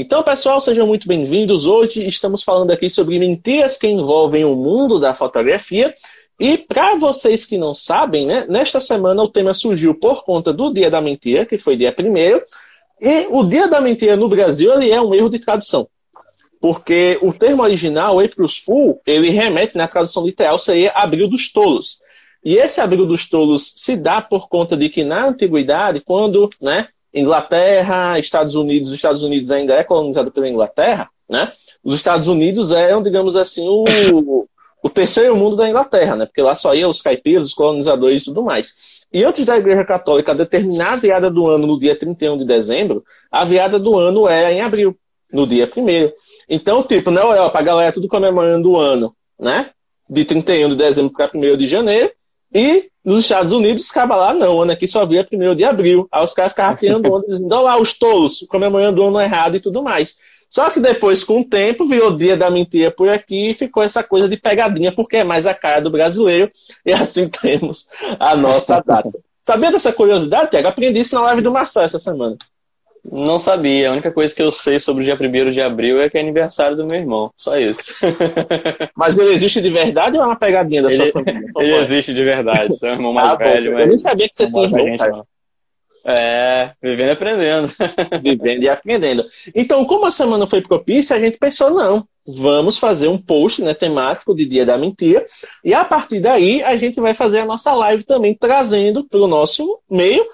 Então, pessoal, sejam muito bem-vindos. Hoje estamos falando aqui sobre mentiras que envolvem o mundo da fotografia. E para vocês que não sabem, né, nesta semana o tema surgiu por conta do Dia da Mentira, que foi dia 1 e o Dia da Mentira no Brasil ele é um erro de tradução. Porque o termo original, April's Fool, ele remete, na tradução literal, seria Abril dos Tolos. E esse Abril dos Tolos se dá por conta de que na antiguidade, quando né, Inglaterra, Estados Unidos, os Estados Unidos ainda é colonizado pela Inglaterra, né? Os Estados Unidos eram, digamos assim, o, o terceiro mundo da Inglaterra, né? Porque lá só iam os caipiras, os colonizadores e tudo mais. E antes da Igreja Católica determinar a virada do ano no dia 31 de dezembro, a virada do ano era em abril, no dia 1 Então, tipo, na Europa, a galera tudo comemorando o ano, né? De 31 de dezembro para 1 de janeiro. E nos Estados Unidos, acaba lá, não, o ano aqui só via primeiro de abril. Aí os caras ficavam criando onda, dizendo, olha lá, os tolos, comemorando o ano errado e tudo mais. Só que depois, com o tempo, virou dia da mentira por aqui e ficou essa coisa de pegadinha, porque é mais a cara do brasileiro, e assim temos a nossa data. Sabia dessa curiosidade, Tiago? Aprendi isso na live do Marcel essa semana. Não sabia. A única coisa que eu sei sobre o dia 1 de abril é que é aniversário do meu irmão. Só isso. mas ele existe de verdade ou é uma pegadinha da ele, sua família? ele existe de verdade. Seu irmão mais ah, velho. Mas eu nem sabia que você tinha irmão. É, vivendo e aprendendo. vivendo e aprendendo. Então, como a semana foi propícia, a gente pensou, não, vamos fazer um post né, temático de Dia da Mentira. E a partir daí, a gente vai fazer a nossa live também, trazendo para o nosso meio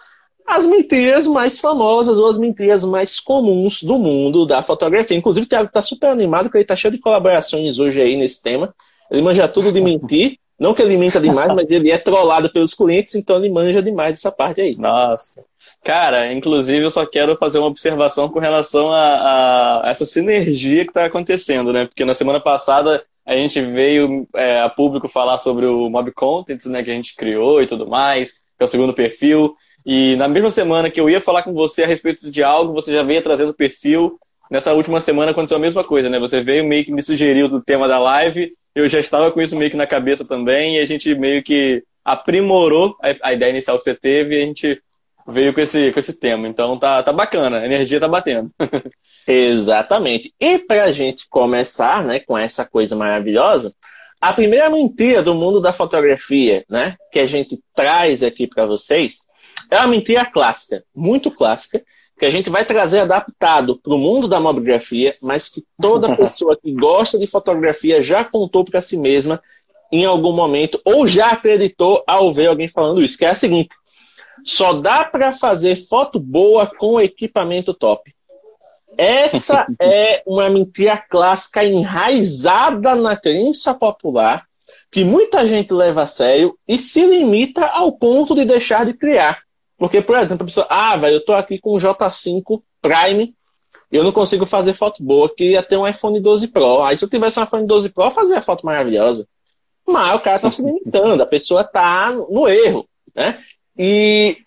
as mentiras mais famosas ou as mentiras mais comuns do mundo da fotografia. Inclusive, o Thiago está super animado, porque ele está cheio de colaborações hoje aí nesse tema. Ele manja tudo de mentir. Não que ele minta demais, mas ele é trollado pelos clientes, então ele manja demais dessa parte aí. Nossa. Cara, inclusive eu só quero fazer uma observação com relação a, a essa sinergia que está acontecendo, né? Porque na semana passada a gente veio é, a público falar sobre o Mob Contents, né, que a gente criou e tudo mais, que é o segundo perfil. E na mesma semana que eu ia falar com você a respeito de algo, você já veio trazendo o perfil. Nessa última semana aconteceu a mesma coisa, né? Você veio meio que me sugeriu do tema da live, eu já estava com isso meio que na cabeça também, e a gente meio que aprimorou a, ideia inicial que você teve e a gente veio com esse, com esse tema. Então tá, tá bacana, a energia tá batendo. Exatamente. E para a gente começar né, com essa coisa maravilhosa, a primeira mentira do mundo da fotografia né, que a gente traz aqui para vocês é uma mentira clássica, muito clássica, que a gente vai trazer adaptado para o mundo da mobigrafia, mas que toda pessoa que gosta de fotografia já contou para si mesma em algum momento, ou já acreditou ao ver alguém falando isso, que é a seguinte: só dá para fazer foto boa com equipamento top. Essa é uma mentira clássica enraizada na crença popular que muita gente leva a sério e se limita ao ponto de deixar de criar. Porque, por exemplo, a pessoa, ah, velho, eu tô aqui com o J5 Prime, eu não consigo fazer foto boa, queria ter um iPhone 12 Pro. Aí se eu tivesse um iPhone 12 Pro, eu fazia foto maravilhosa. Mas o cara tá se limitando, a pessoa tá no erro, né? E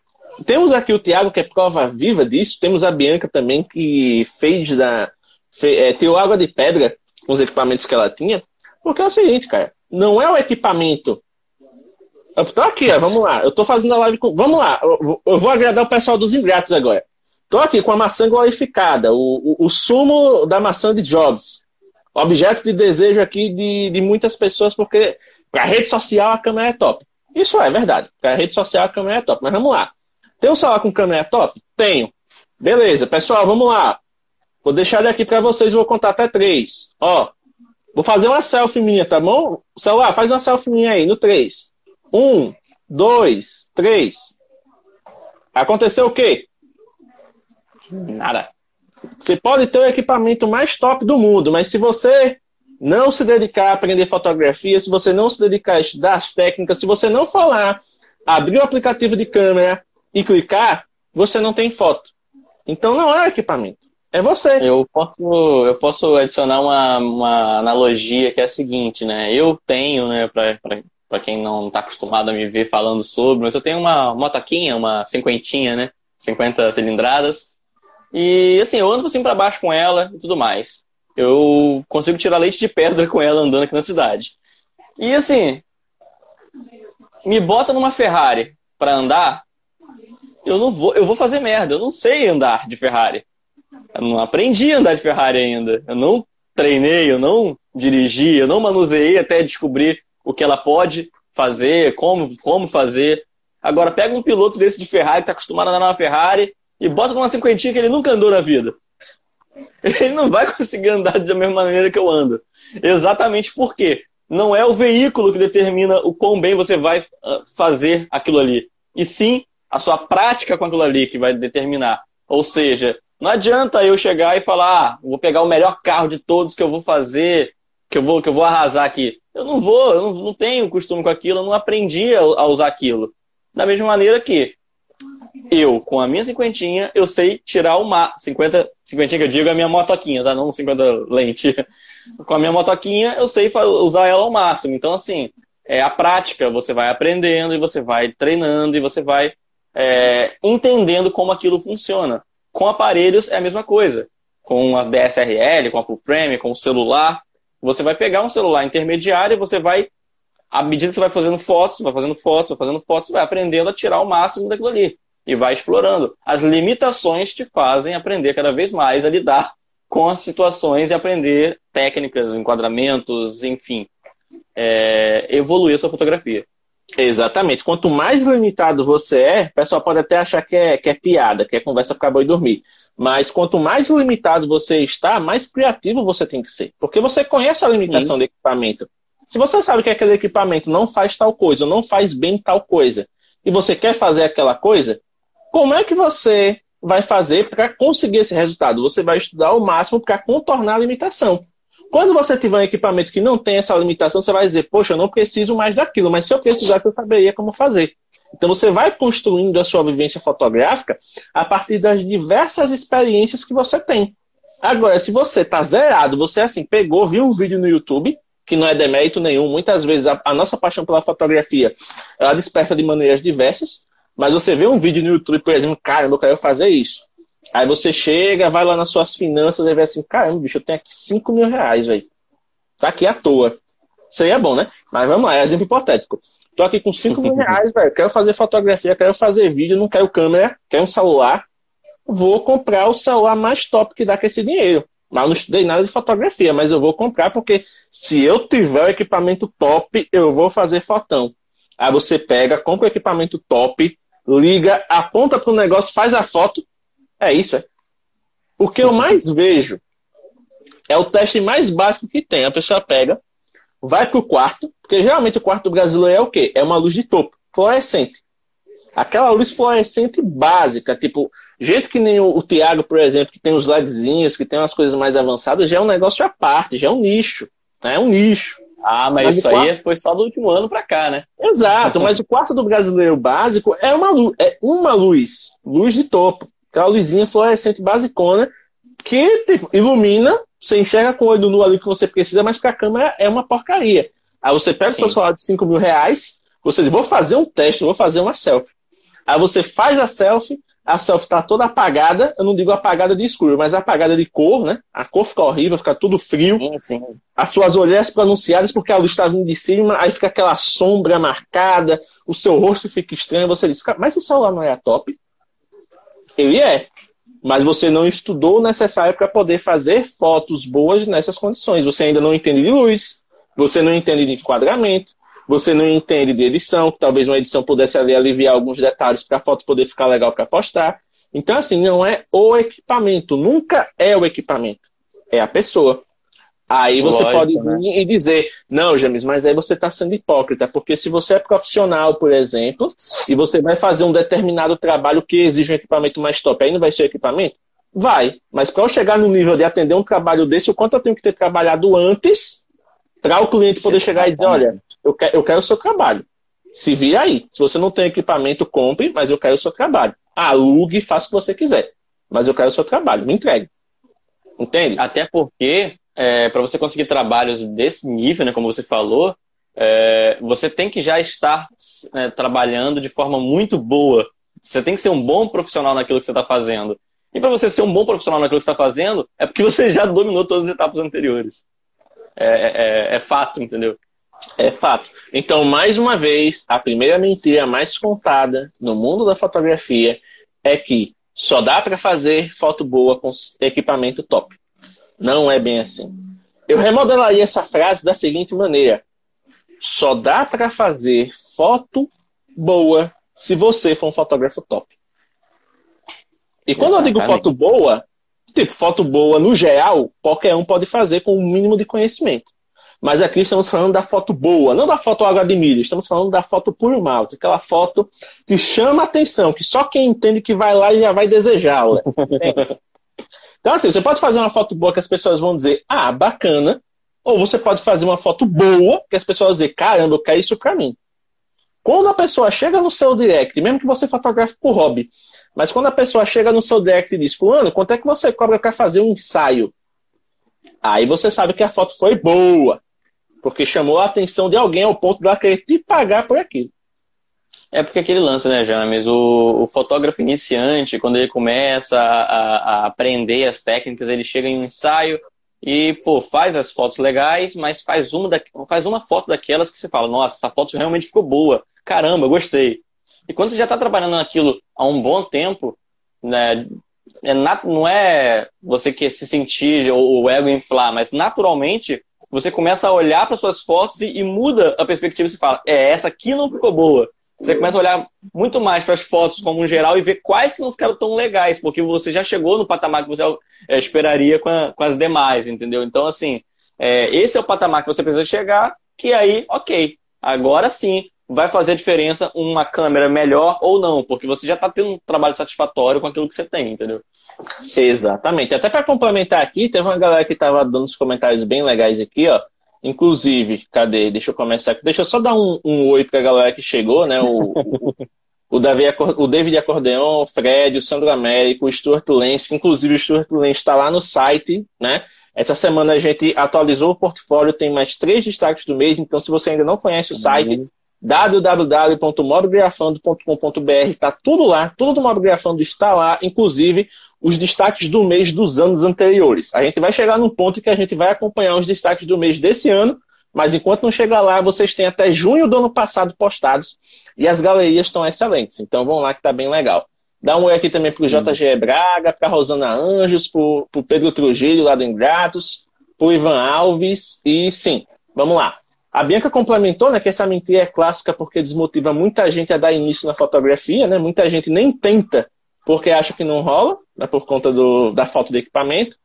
temos aqui o Thiago, que é prova viva disso, temos a Bianca também, que fez da. Fez, é, água de pedra com os equipamentos que ela tinha. Porque é o seguinte, cara, não é o equipamento tô aqui, ó, vamos lá. Eu tô fazendo a live com. Vamos lá, eu, eu vou agradar o pessoal dos ingratos agora. Tô aqui com a maçã glorificada, o, o, o sumo da maçã de Jobs. Objeto de desejo aqui de, de muitas pessoas, porque para rede social a câmera é top. Isso é verdade. Para rede social a câmera é top. Mas vamos lá. Tem um celular com câmera top? Tenho. Beleza, pessoal, vamos lá. Vou deixar ele aqui para vocês, vou contar até três. Ó, vou fazer uma selfie minha, tá bom? O celular, faz uma selfie minha aí, no três. Um, dois, três. Aconteceu o quê? Nada. Você pode ter o equipamento mais top do mundo, mas se você não se dedicar a aprender fotografia, se você não se dedicar a estudar as técnicas, se você não falar, abrir o aplicativo de câmera e clicar, você não tem foto. Então não é equipamento. É você. Eu posso, eu posso adicionar uma, uma analogia que é a seguinte, né? Eu tenho, né, para quem não está acostumado a me ver falando sobre, mas eu tenho uma motoquinha, uma cinquentinha, né? 50 cilindradas. E assim, eu ando assim para baixo com ela e tudo mais. Eu consigo tirar leite de pedra com ela andando aqui na cidade. E assim, me bota numa Ferrari para andar, eu não vou, eu vou fazer merda. Eu não sei andar de Ferrari. Eu não aprendi a andar de Ferrari ainda. Eu não treinei, eu não dirigi, eu não manuseei até descobrir o que ela pode fazer, como, como fazer. Agora, pega um piloto desse de Ferrari, que está acostumado a andar numa Ferrari, e bota numa cinquentinha que ele nunca andou na vida. Ele não vai conseguir andar da mesma maneira que eu ando. Exatamente porque não é o veículo que determina o quão bem você vai ah, fazer aquilo ali. E sim a sua prática com aquilo ali que vai determinar. Ou seja, não adianta eu chegar e falar, ah, vou pegar o melhor carro de todos que eu vou fazer, que eu vou, que eu vou arrasar aqui. Eu não vou, eu não, não tenho costume com aquilo, eu não aprendi a, a usar aquilo. Da mesma maneira que eu, com a minha cinquentinha, eu sei tirar uma 50, cinquentinha que eu digo é a minha motoquinha, tá? Não 50 lente. Com a minha motoquinha, eu sei usar ela ao máximo. Então, assim, é a prática, você vai aprendendo e você vai treinando e você vai é, entendendo como aquilo funciona. Com aparelhos é a mesma coisa. Com a DSRL, com a full frame, com o celular, você vai pegar um celular intermediário e você vai, à medida que você vai fazendo fotos, vai fazendo fotos, vai fazendo fotos, vai aprendendo a tirar o máximo daquilo ali. E vai explorando. As limitações te fazem aprender cada vez mais a lidar com as situações e aprender técnicas, enquadramentos, enfim. É, evoluir a sua fotografia. Exatamente. Quanto mais limitado você é, o pessoal pode até achar que é, que é piada, que é conversa para boi dormir. Mas quanto mais limitado você está, mais criativo você tem que ser. Porque você conhece a limitação Sim. do equipamento. Se você sabe que aquele equipamento não faz tal coisa, não faz bem tal coisa, e você quer fazer aquela coisa, como é que você vai fazer para conseguir esse resultado? Você vai estudar o máximo para contornar a limitação. Quando você tiver um equipamento que não tem essa limitação, você vai dizer, poxa, eu não preciso mais daquilo, mas se eu precisasse, eu saberia como fazer. Então você vai construindo a sua vivência fotográfica a partir das diversas experiências que você tem. Agora, se você está zerado, você assim, pegou, viu um vídeo no YouTube, que não é demérito nenhum, muitas vezes a, a nossa paixão pela fotografia, ela desperta de maneiras diversas, mas você vê um vídeo no YouTube, por exemplo, cara, eu quero fazer isso. Aí você chega, vai lá nas suas finanças e vê assim, caramba, bicho, eu tenho aqui 5 mil reais, velho. Tá aqui à toa. Isso aí é bom, né? Mas vamos lá, é exemplo hipotético. Tô aqui com 5 mil reais, velho. Quero fazer fotografia, quero fazer vídeo, não quero câmera, quero um celular. Vou comprar o celular mais top que dá com esse dinheiro. Mas não estudei nada de fotografia, mas eu vou comprar porque se eu tiver o equipamento top, eu vou fazer fotão. Aí você pega, compra o equipamento top, liga, aponta para o negócio, faz a foto, é isso, é. O que eu mais vejo é o teste mais básico que tem. A pessoa pega, vai para o quarto, porque geralmente o quarto do brasileiro é o quê? É uma luz de topo, fluorescente. Aquela luz fluorescente básica, tipo, jeito que nem o, o Tiago, por exemplo, que tem os LEDzinhos, que tem umas coisas mais avançadas, já é um negócio à parte, já é um nicho. Né? É um nicho. Ah, mas, mas isso quarto... aí foi só do último ano para cá, né? Exato, mas o quarto do brasileiro básico é uma luz, é uma luz, luz de topo. Aquela luzinha fluorescente basicona que tipo, ilumina, você enxerga com o olho nu ali que você precisa, mas para a câmera é uma porcaria. Aí você pega Sim. o seu celular de 5 mil reais, você diz, vou fazer um teste, vou fazer uma selfie. Aí você faz a selfie, a selfie está toda apagada, eu não digo apagada de escuro, mas apagada de cor, né? A cor fica horrível, fica tudo frio. Sim, sim. As suas olheiras pronunciadas porque a luz está vindo de cima, aí fica aquela sombra marcada, o seu rosto fica estranho, você diz, mas esse celular não é a top? Ele é. Mas você não estudou o necessário para poder fazer fotos boas nessas condições. Você ainda não entende de luz, você não entende de enquadramento, você não entende de edição, que talvez uma edição pudesse ali aliviar alguns detalhes para a foto poder ficar legal para postar. Então, assim, não é o equipamento, nunca é o equipamento, é a pessoa. Aí você Lógico, pode né? vir né? e dizer, não, James, mas aí você está sendo hipócrita, porque se você é profissional, por exemplo, e você vai fazer um determinado trabalho que exige um equipamento mais top, aí não vai ser equipamento? Vai. Mas para eu chegar no nível de atender um trabalho desse, o quanto eu tenho que ter trabalhado antes para o cliente poder chegar e dizer, olha, eu quero, eu quero o seu trabalho. Se vira aí. Se você não tem equipamento, compre, mas eu quero o seu trabalho. Alugue, faça o que você quiser. Mas eu quero o seu trabalho, me entregue. Entende? Até porque, é, para você conseguir trabalhos desse nível, né, como você falou, é, você tem que já estar é, trabalhando de forma muito boa. Você tem que ser um bom profissional naquilo que você está fazendo. E para você ser um bom profissional naquilo que você está fazendo, é porque você já dominou todas as etapas anteriores. É, é, é, é fato, entendeu? É fato. Então, mais uma vez, a primeira mentira mais contada no mundo da fotografia é que só dá para fazer foto boa com equipamento top. Não é bem assim. Eu remodelaria essa frase da seguinte maneira: só dá para fazer foto boa se você for um fotógrafo top. E quando Exatamente. eu digo foto boa, tipo, foto boa no geral, qualquer um pode fazer com o um mínimo de conhecimento. Mas aqui estamos falando da foto boa, não da foto água de milho, estamos falando da foto puro malte, aquela foto que chama atenção, que só quem entende que vai lá já vai desejá-la. então, assim, você pode fazer uma foto boa que as pessoas vão dizer, ah, bacana, ou você pode fazer uma foto boa que as pessoas vão dizer, caramba, eu quero isso pra mim. Quando a pessoa chega no seu direct, mesmo que você fotografe por hobby, mas quando a pessoa chega no seu direct e diz, fulano, quanto é que você cobra para fazer um ensaio? Aí você sabe que a foto foi boa. Porque chamou a atenção de alguém ao ponto de ela querer te pagar por aquilo. É porque aquele lance, né, James? O, o fotógrafo iniciante, quando ele começa a, a, aprender as técnicas, ele chega em um ensaio e, pô, faz as fotos legais, mas faz uma, da, faz uma foto daquelas que você fala, nossa, essa foto realmente ficou boa. Caramba, gostei. E quando você já está trabalhando naquilo há um bom tempo, né, é não é você que se sentir ou o ego inflar, mas naturalmente você começa a olhar para suas fotos e, e, muda a perspectiva. Você fala, é, essa aqui não ficou boa. Você começa a olhar muito mais para as fotos como um geral e ver quais que não ficaram tão legais, porque você já chegou no patamar que você é, esperaria com, a, com, as demais, entendeu? Então, assim, é, esse é o patamar que você precisa chegar, que aí, ok, agora sim vai fazer diferença uma câmera melhor ou não, porque você já está tendo um trabalho satisfatório com aquilo que você tem, entendeu? Exatamente. Até para complementar aqui, teve uma galera que estava dando uns comentários bem legais aqui, ó. Inclusive, cadê? Deixa eu começar aqui. Deixa eu só dar um, um oi para a galera que chegou, né? O, o, Davi, o David Acordeon, o Fred, o Sandro Américo, o Stuart Lenz, que inclusive o Stuart Lenz está lá no site, né? Essa semana a gente atualizou o portfólio, tem mais três destaques do mês, então se você ainda não conhece Sim. o site, www.mobigrafando.com.br, está tudo lá, tudo do Mobigrafando está lá, inclusive os destaques do mês dos anos anteriores. A gente vai chegar num ponto que a gente vai acompanhar os destaques do mês desse ano, mas enquanto não chegar lá, vocês têm até junho do ano passado postados e as galerias estão excelentes. Então vão lá que tá bem legal. Dá um oi aqui também para o JG Braga, para Rosana Anjos, para o Pedro Trujillo lá do Ingratos, para o Ivan Alves e sim, vamos lá. A Bianca complementou né, que essa mentira é clássica porque desmotiva muita gente a dar início na fotografia, né? Muita gente nem tenta porque acha que não rola, né, por conta do, da falta de equipamento.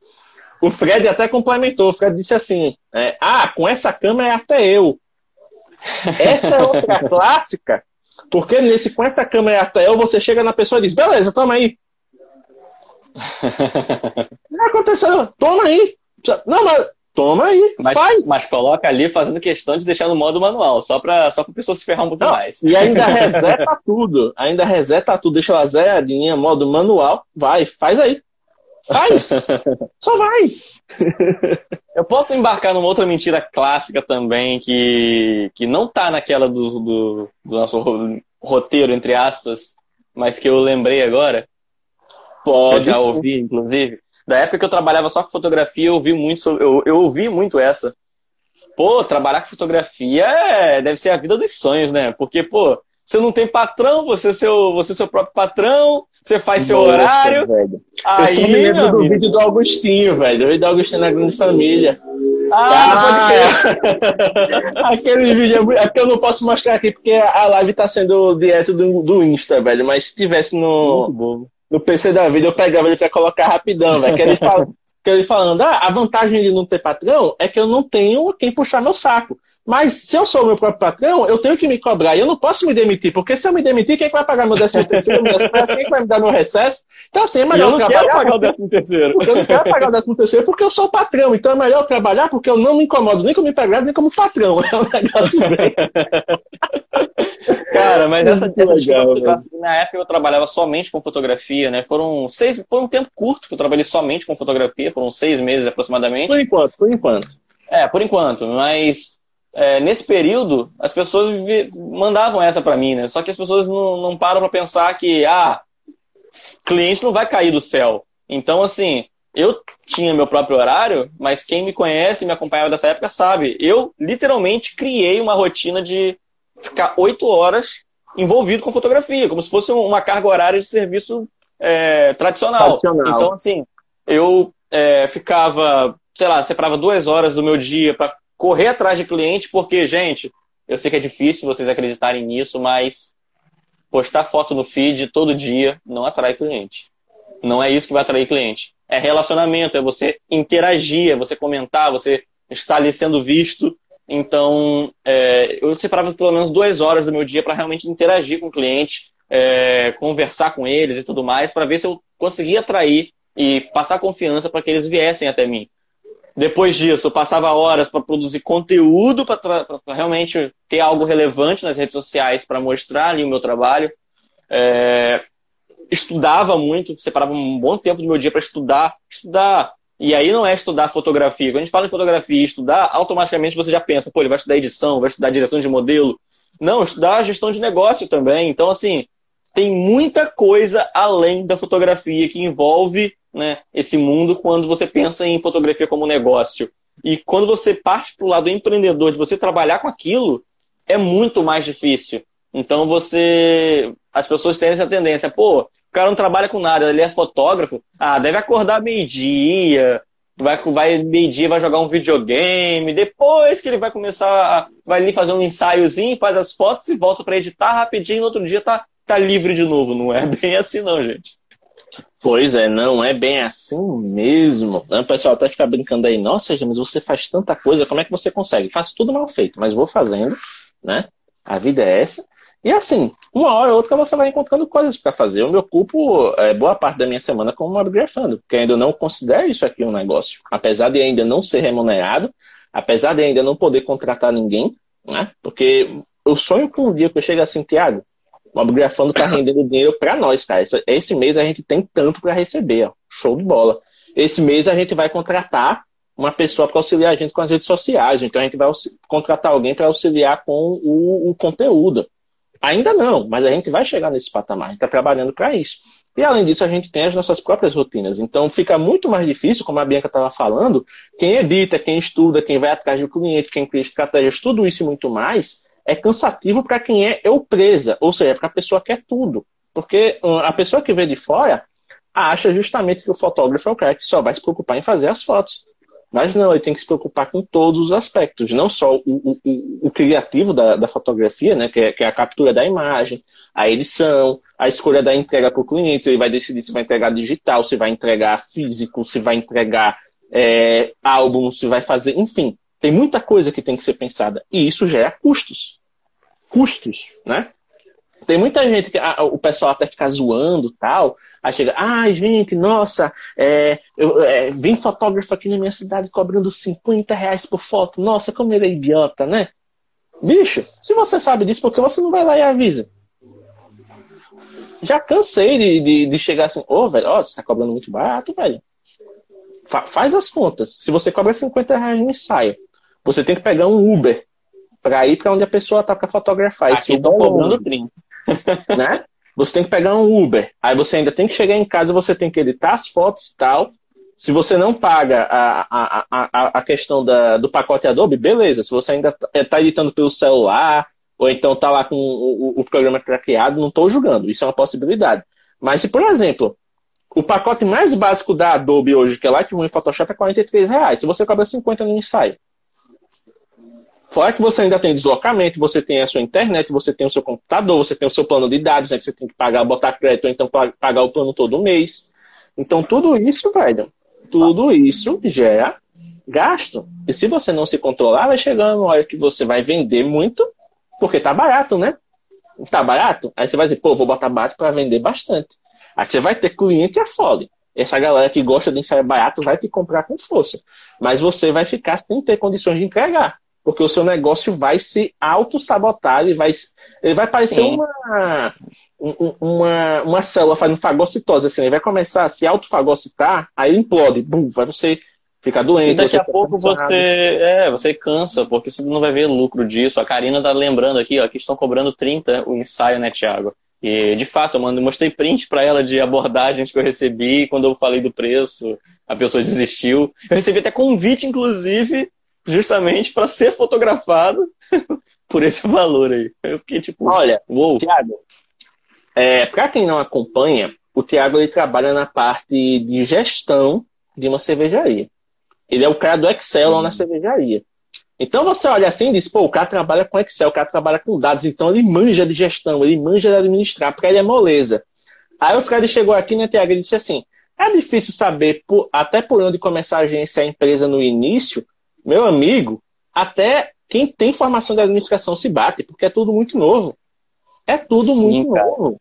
O Fred até complementou, o Fred disse assim: é, Ah, com essa câmera é até eu. Essa é outra clássica, porque nesse com essa câmera é até eu, você chega na pessoa e diz: Beleza, toma aí. Não aconteceu, toma aí. Não, mas Toma aí, mas, faz. Mas coloca ali fazendo questão de deixar no modo manual, só para só a pessoa se ferrar um pouco mais. E ainda reseta tudo. Ainda reseta tudo, deixa ela zeradinha, modo manual. Vai, faz aí. Faz! só vai! Eu posso embarcar numa outra mentira clássica também, que, que não tá naquela do, do, do nosso roteiro, entre aspas, mas que eu lembrei agora. Pode. Eu já ouvi, inclusive da época que eu trabalhava só com fotografia, eu ouvi muito sobre, eu, eu ouvi muito essa. Pô, trabalhar com fotografia é, deve ser a vida dos sonhos, né? Porque, pô, você não tem patrão, você é seu, você é seu próprio patrão, você faz seu Nossa, horário. Velho. Aí, eu só me lembro do vídeo do Augustinho, velho. O vídeo do Augustinho na grande família. Ah, ah Aquele vídeo é, é que eu não posso mostrar aqui porque a live tá sendo direto do, do Insta, velho. Mas se tivesse no, no PC da vida, eu pegava ele pra colocar rapidão, velho. Que ele, que ele falando, ah, a vantagem de não ter patrão é que eu não tenho quem puxar meu saco. Mas se eu sou o meu próprio patrão, eu tenho que me cobrar. E eu não posso me demitir, porque se eu me demitir, quem é vai pagar meu décimo terceiro, minhas peças, quem é vai me dar meu recesso? Então, assim, é melhor eu não trabalhar. Quero pagar o décimo terceiro. Eu não quero pagar o décimo terceiro porque eu sou o patrão. Então é melhor trabalhar porque eu não me incomodo nem como empregado, nem como patrão. É um negócio bem. Cara, mas essa, essa legal, na época eu trabalhava somente com fotografia, né? Foram seis, foi um tempo curto que eu trabalhei somente com fotografia, foram seis meses aproximadamente. Por enquanto, por enquanto. É, por enquanto. Mas é, nesse período, as pessoas mandavam essa para mim, né? Só que as pessoas não, não param para pensar que, ah, cliente não vai cair do céu. Então, assim, eu tinha meu próprio horário, mas quem me conhece, me acompanhava dessa época, sabe. Eu literalmente criei uma rotina de ficar oito horas envolvido com fotografia, como se fosse uma carga horária de serviço é, tradicional. tradicional. Então, assim, eu é, ficava, sei lá, separava duas horas do meu dia para correr atrás de cliente, porque, gente, eu sei que é difícil vocês acreditarem nisso, mas postar foto no feed todo dia não atrai cliente. Não é isso que vai atrair cliente. É relacionamento, é você interagir, é você comentar, você estar ali sendo visto então, é, eu separava pelo menos duas horas do meu dia para realmente interagir com o cliente, é, conversar com eles e tudo mais, para ver se eu conseguia atrair e passar confiança para que eles viessem até mim. Depois disso, eu passava horas para produzir conteúdo, para realmente ter algo relevante nas redes sociais para mostrar ali o meu trabalho. É, estudava muito, separava um bom tempo do meu dia para estudar, estudar e aí não é estudar fotografia. Quando a gente fala em fotografia e estudar, automaticamente você já pensa, pô, ele vai estudar edição, vai estudar direção de modelo. Não, estudar gestão de negócio também. Então, assim, tem muita coisa além da fotografia que envolve né, esse mundo quando você pensa em fotografia como negócio. E quando você parte para o lado empreendedor, de você trabalhar com aquilo, é muito mais difícil. Então você. As pessoas têm essa tendência, pô, o cara não trabalha com nada, ele é fotógrafo. Ah, deve acordar meio-dia, vai, vai meio-dia, vai jogar um videogame. Depois que ele vai começar, vai ali fazer um ensaiozinho, faz as fotos e volta para editar rapidinho. No outro dia tá, tá livre de novo. Não é bem assim, não, gente. Pois é, não é bem assim mesmo. O pessoal até fica brincando aí, nossa, mas você faz tanta coisa, como é que você consegue? Faço tudo mal feito, mas vou fazendo, né? A vida é essa. E assim, uma hora ou outra você vai encontrando coisas para fazer. Eu me ocupo é, boa parte da minha semana como mobigrafando, porque ainda não considero isso aqui um negócio. Apesar de ainda não ser remunerado, apesar de ainda não poder contratar ninguém, né? Porque eu sonho com um dia que eu chegue assim, Tiago, o mobigrafando tá rendendo dinheiro para nós, cara. Esse, esse, mês a gente tem tanto para receber, ó. show de bola. Esse mês a gente vai contratar uma pessoa para auxiliar a gente com as redes sociais. Então a gente vai contratar alguém para auxiliar com o, o conteúdo. Ainda não, mas a gente vai chegar nesse patamar, a gente está trabalhando para isso. E além disso, a gente tem as nossas próprias rotinas. Então fica muito mais difícil, como a Bianca estava falando, quem edita, quem estuda, quem vai atrás do cliente, quem cria estratégias, tudo isso e muito mais, é cansativo para quem é eu presa, ou seja, para a pessoa que é tudo. Porque hum, a pessoa que vê de fora acha justamente que o fotógrafo é o cara que só vai se preocupar em fazer as fotos. Mas não, ele tem que se preocupar com todos os aspectos, não só o, o, o, o criativo da, da fotografia, né, que é, que é, a captura da imagem, a edição, a escolha da entrega para o cliente, ele vai decidir se vai entregar digital, se vai entregar físico, se vai entregar é, álbum, se vai fazer, enfim, tem muita coisa que tem que ser pensada e isso gera custos. Custos, né? Tem muita gente que ah, o pessoal até fica zoando tal. Aí chega, ai, ah, gente, nossa, é, eu, é, vem fotógrafo aqui na minha cidade cobrando 50 reais por foto. Nossa, como ele é idiota, né? Bicho, se você sabe disso, por que você não vai lá e avisa? Já cansei de, de, de chegar assim, ô, oh, velho, ó, você tá cobrando muito barato, velho. Fa faz as contas. Se você cobra 50 reais no ensaio, você tem que pegar um Uber para ir para onde a pessoa tá para fotografar. Aqui estão cobrando 30. né? Você tem que pegar um Uber. Aí você ainda tem que chegar em casa, você tem que editar as fotos e tal. Se você não paga a, a, a, a questão da, do pacote Adobe, beleza. Se você ainda está editando pelo celular, ou então está lá com o, o programa craqueado, não estou julgando. Isso é uma possibilidade. Mas se, por exemplo, o pacote mais básico da Adobe hoje, que é Lightroom e Photoshop, é 43 reais. Se você cobra 50 no ensaio, Fora que você ainda tem deslocamento, você tem a sua internet, você tem o seu computador, você tem o seu plano de dados, né, que você tem que pagar, botar crédito, ou então pagar o plano todo mês. Então, tudo isso, velho, tudo isso gera gasto. E se você não se controlar, vai chegando uma hora que você vai vender muito, porque tá barato, né? Tá barato? Aí você vai dizer, pô, vou botar barato para vender bastante. Aí você vai ter cliente a fole. Essa galera que gosta de ensaio barato vai te comprar com força. Mas você vai ficar sem ter condições de entregar. Porque o seu negócio vai se auto-sabotar, ele vai, ele vai parecer uma, uma, uma célula fazendo fagocitose, assim, ele vai começar a se autofagocitar, aí implode, bum, vai você ficar doente. E daqui a pouco você, é, você cansa, porque você não vai ver lucro disso. A Karina tá lembrando aqui, ó, que estão cobrando 30 o ensaio, né, Thiago? E, de fato, eu mostrei print para ela de abordagens que eu recebi. Quando eu falei do preço, a pessoa desistiu. Eu recebi até convite, inclusive, justamente para ser fotografado por esse valor aí. Eu fiquei tipo, olha, uou. Tiago, é, para quem não acompanha, o Tiago ele trabalha na parte de gestão de uma cervejaria. Ele é o cara do Excel lá na cervejaria. Então você olha assim e diz, pô, o cara trabalha com Excel, o cara trabalha com dados, então ele manja de gestão, ele manja de administrar, porque ele é moleza. Aí o Fred chegou aqui na TH e disse assim, é difícil saber por, até por onde começar a agência a empresa no início. Meu amigo, até quem tem formação de administração se bate, porque é tudo muito novo. É tudo Sim, muito cara. novo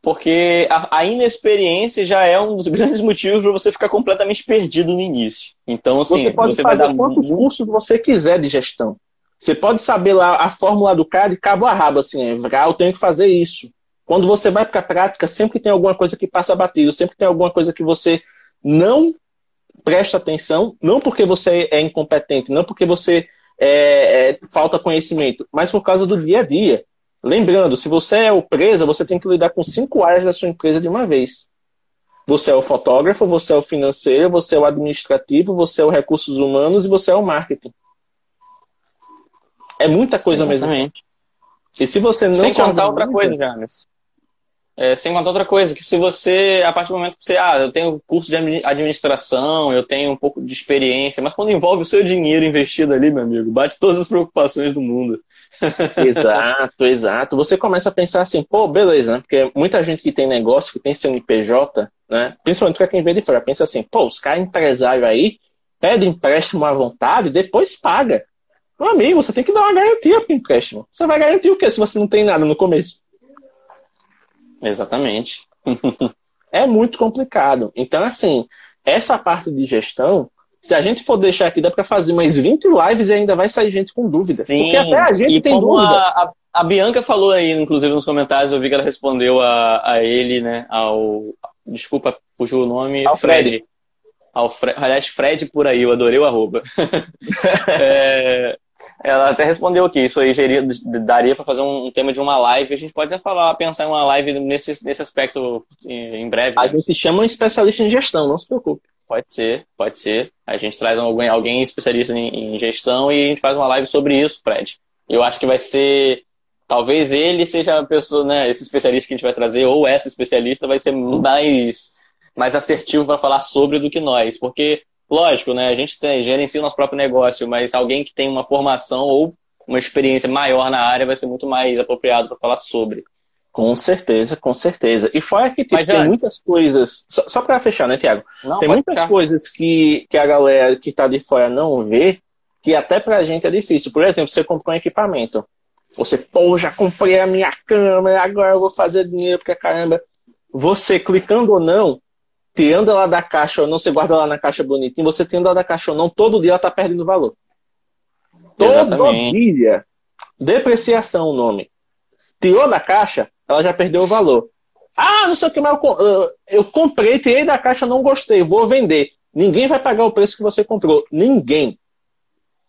porque a, a, inexperiência já é um dos grandes motivos para você ficar completamente perdido no início. Então, assim, você pode você fazer vai dar quantos muito... cursos você quiser de gestão. Você pode saber lá a fórmula do cara de cabo a rabo, assim, ah, eu tenho que fazer isso. Quando você vai para a prática, sempre tem alguma coisa que passa batido, sempre tem alguma coisa que você não presta atenção, não porque você é incompetente, não porque você é, é, falta conhecimento, mas por causa do dia a dia. Lembrando, se você é o presa, você tem que lidar com cinco áreas da sua empresa de uma vez. Você é o fotógrafo, você é o financeiro, você é o administrativo, você é o recursos humanos e você é o marketing. É muita coisa Exatamente. mesmo. E se você não Sem contar outra coisa, James. É, sem contar outra coisa, que se você, a partir do momento que você, ah, eu tenho curso de administração, eu tenho um pouco de experiência, mas quando envolve o seu dinheiro investido ali, meu amigo, bate todas as preocupações do mundo. exato, exato. Você começa a pensar assim, pô, beleza, né? Porque muita gente que tem negócio, que tem CNPJ, né? Principalmente para quem vê de fora, pensa assim, pô, os caras empresários aí pedem empréstimo à vontade, depois paga. Meu amigo, você tem que dar uma garantia pro empréstimo. Você vai garantir o quê se você não tem nada no começo? Exatamente. é muito complicado. Então, assim, essa parte de gestão se a gente for deixar aqui, dá para fazer mais 20 lives e ainda vai sair gente com dúvida. Sim, Porque até a gente tem dúvida. A, a, a, Bianca falou aí, inclusive, nos comentários, eu vi que ela respondeu a, a ele, né? Ao. Desculpa, fugiu o nome. Ao Fred. Fred. Ao Fred, aliás, Fred por aí, eu adorei o arroba. é, ela até respondeu aqui, isso aí geria, daria para fazer um, um, tema de uma live. A gente pode até falar, pensar em uma live nesse, nesse aspecto em, em breve. A né? gente chama um especialista em gestão, não se preocupe. Pode ser, pode ser. A gente traz alguém, alguém especialista em, em, gestão e a gente faz uma live sobre isso, Fred. Eu acho que vai ser. Talvez ele seja a pessoa, né? Esse especialista que a gente vai trazer, ou essa especialista, vai ser mais, mais assertivo para falar sobre do que nós. Porque, lógico, né? A gente tem, gerencia o nosso próprio negócio, mas alguém que tem uma formação ou uma experiência maior na área vai ser muito mais apropriado para falar sobre. Com certeza, com certeza. E fora que tipo, tem antes... muitas coisas. Só, só para fechar, né, Tiago? Tem muitas ficar. coisas que, que a galera que está de fora não vê, que até pra gente é difícil. Por exemplo, você comprou um equipamento. Você, pô, já comprei a minha câmera, agora eu vou fazer dinheiro, porque caramba. Você clicando ou não, tirando ela da caixa ou não, você guarda ela na caixa bonitinho, você tendo ela da caixa ou não, todo dia ela tá perdendo valor. Todo Exatamente. dia. Depreciação o nome. Tirou da caixa, ela já perdeu o valor. Ah, não sei o que, mas eu, eu comprei, tirei da caixa, não gostei, vou vender. Ninguém vai pagar o preço que você comprou. Ninguém.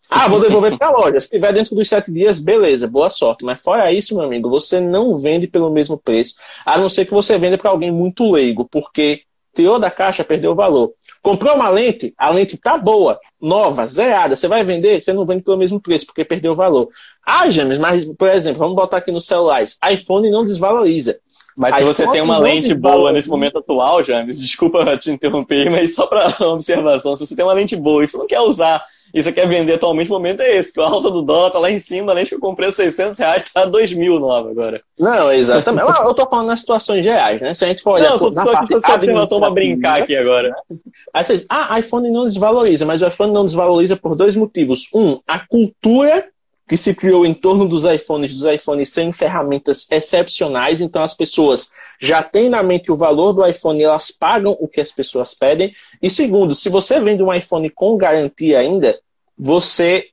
Ah, vou devolver para a loja. Se tiver dentro dos sete dias, beleza, boa sorte. Mas fora isso, meu amigo, você não vende pelo mesmo preço. A não ser que você venda para alguém muito leigo, porque tirou da caixa, perdeu o valor. Comprou uma lente, a lente tá boa, nova, zerada. Você vai vender, você não vende pelo mesmo preço, porque perdeu o valor. Ah, James, mas, por exemplo, vamos botar aqui nos celulares. iPhone não desvaloriza. Mas se você tem uma lente boa nesse momento atual, James, desculpa te interromper, mas só para observação, se você tem uma lente boa e você não quer usar e você quer vender atualmente, o momento é esse, que a alta do dólar tá lá em cima, a lente que eu comprei a 600 reais tá a 2 mil nova agora. Não, exatamente. eu tô falando nas situações reais, né? Se a gente for olhar... Não, só, só aqui essa observação pra brincar aqui agora. Aí você ah, iPhone não desvaloriza, mas o iPhone não desvaloriza por dois motivos. Um, a cultura que se criou em torno dos iPhones, dos iPhones serem ferramentas excepcionais, então as pessoas já têm na mente o valor do iPhone e elas pagam o que as pessoas pedem. E segundo, se você vende um iPhone com garantia ainda, você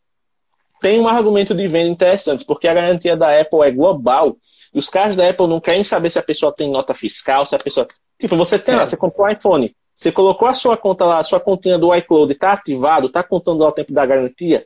tem um argumento de venda interessante, porque a garantia da Apple é global. E os caras da Apple não querem saber se a pessoa tem nota fiscal, se a pessoa. Tipo, você tem lá, é. você comprou um iPhone, você colocou a sua conta lá, a sua continha do iCloud está ativado, está contando lá o tempo da garantia.